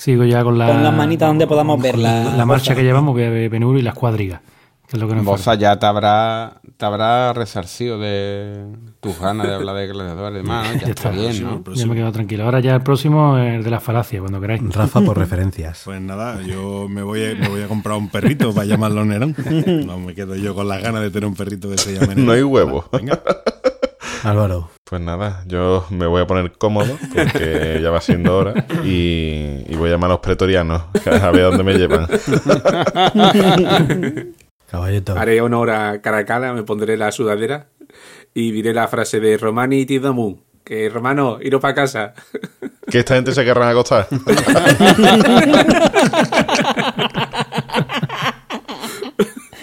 Sigo ya con la. Con las manitas donde podamos ver la, La marcha que llevamos, a beber Nur y las cuadrigas. Que es lo que nos Boza ya te habrá, te habrá resarcido de tus ganas de hablar de gladiadores y demás, *laughs* ¿no? Ya, Ya está está. bien, ¿no? falta. Ya me quedo tranquilo. Ahora ya el próximo es el de la falacia, cuando queráis. Rafa por referencias. *laughs* Pues nada, yo me voy, a, me voy a comprar un perrito para llamarlo Nerón. *laughs* No me quedo yo con las ganas de tener un perrito de ese llame No hay huevo. Venga. Álvaro, Pues nada, yo me voy a poner cómodo porque ya va siendo hora y, y voy a llamar a los pretorianos a ver dónde me llevan. caballito. Haré honor a Caracala, me pondré la sudadera y diré la frase de Romani Tidamu. Que Romano, iros para casa. ¿Que esta gente se querrán acostar?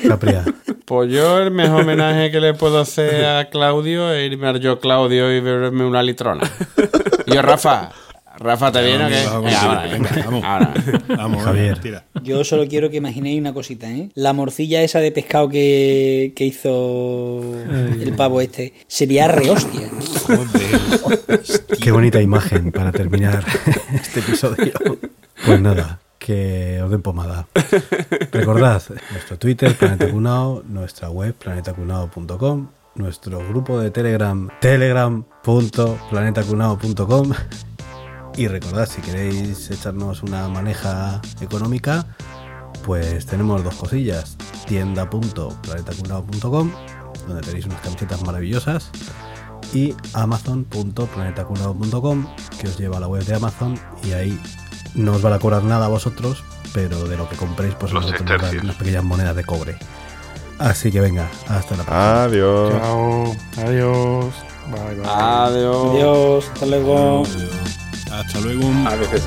Capria. Pues yo el mejor homenaje que le puedo hacer a Claudio es irme a yo Claudio y beberme una litrona. Y yo, Rafa, Rafa, ¿te viene o qué? Ahora, vamos. ahora. Vamos, Javier. tira. Yo solo quiero que imaginéis una cosita, ¿eh? La morcilla esa de pescado que, que hizo el pavo este sería re hostia. Qué bonita imagen para terminar *laughs* este episodio. Pues nada, que os den pomada. *laughs* Recordad nuestro Twitter, Planeta Cunao, nuestra web, planetacunao.com, nuestro grupo de Telegram, telegram.planetacunao.com y recordad, si queréis echarnos una maneja económica, pues tenemos dos cosillas. tienda.planetacunao.com, donde tenéis unas camisetas maravillosas y amazon.planetacunao.com que os lleva a la web de Amazon y ahí no os van a cobrar nada a vosotros, pero de lo que compréis pues Los sestercios. unas pequeñas monedas de cobre. Así que venga, hasta la próxima. Adiós. Chao. Adiós. Bye, bye. Adiós. Adiós, hasta luego. Hasta luego. A veces.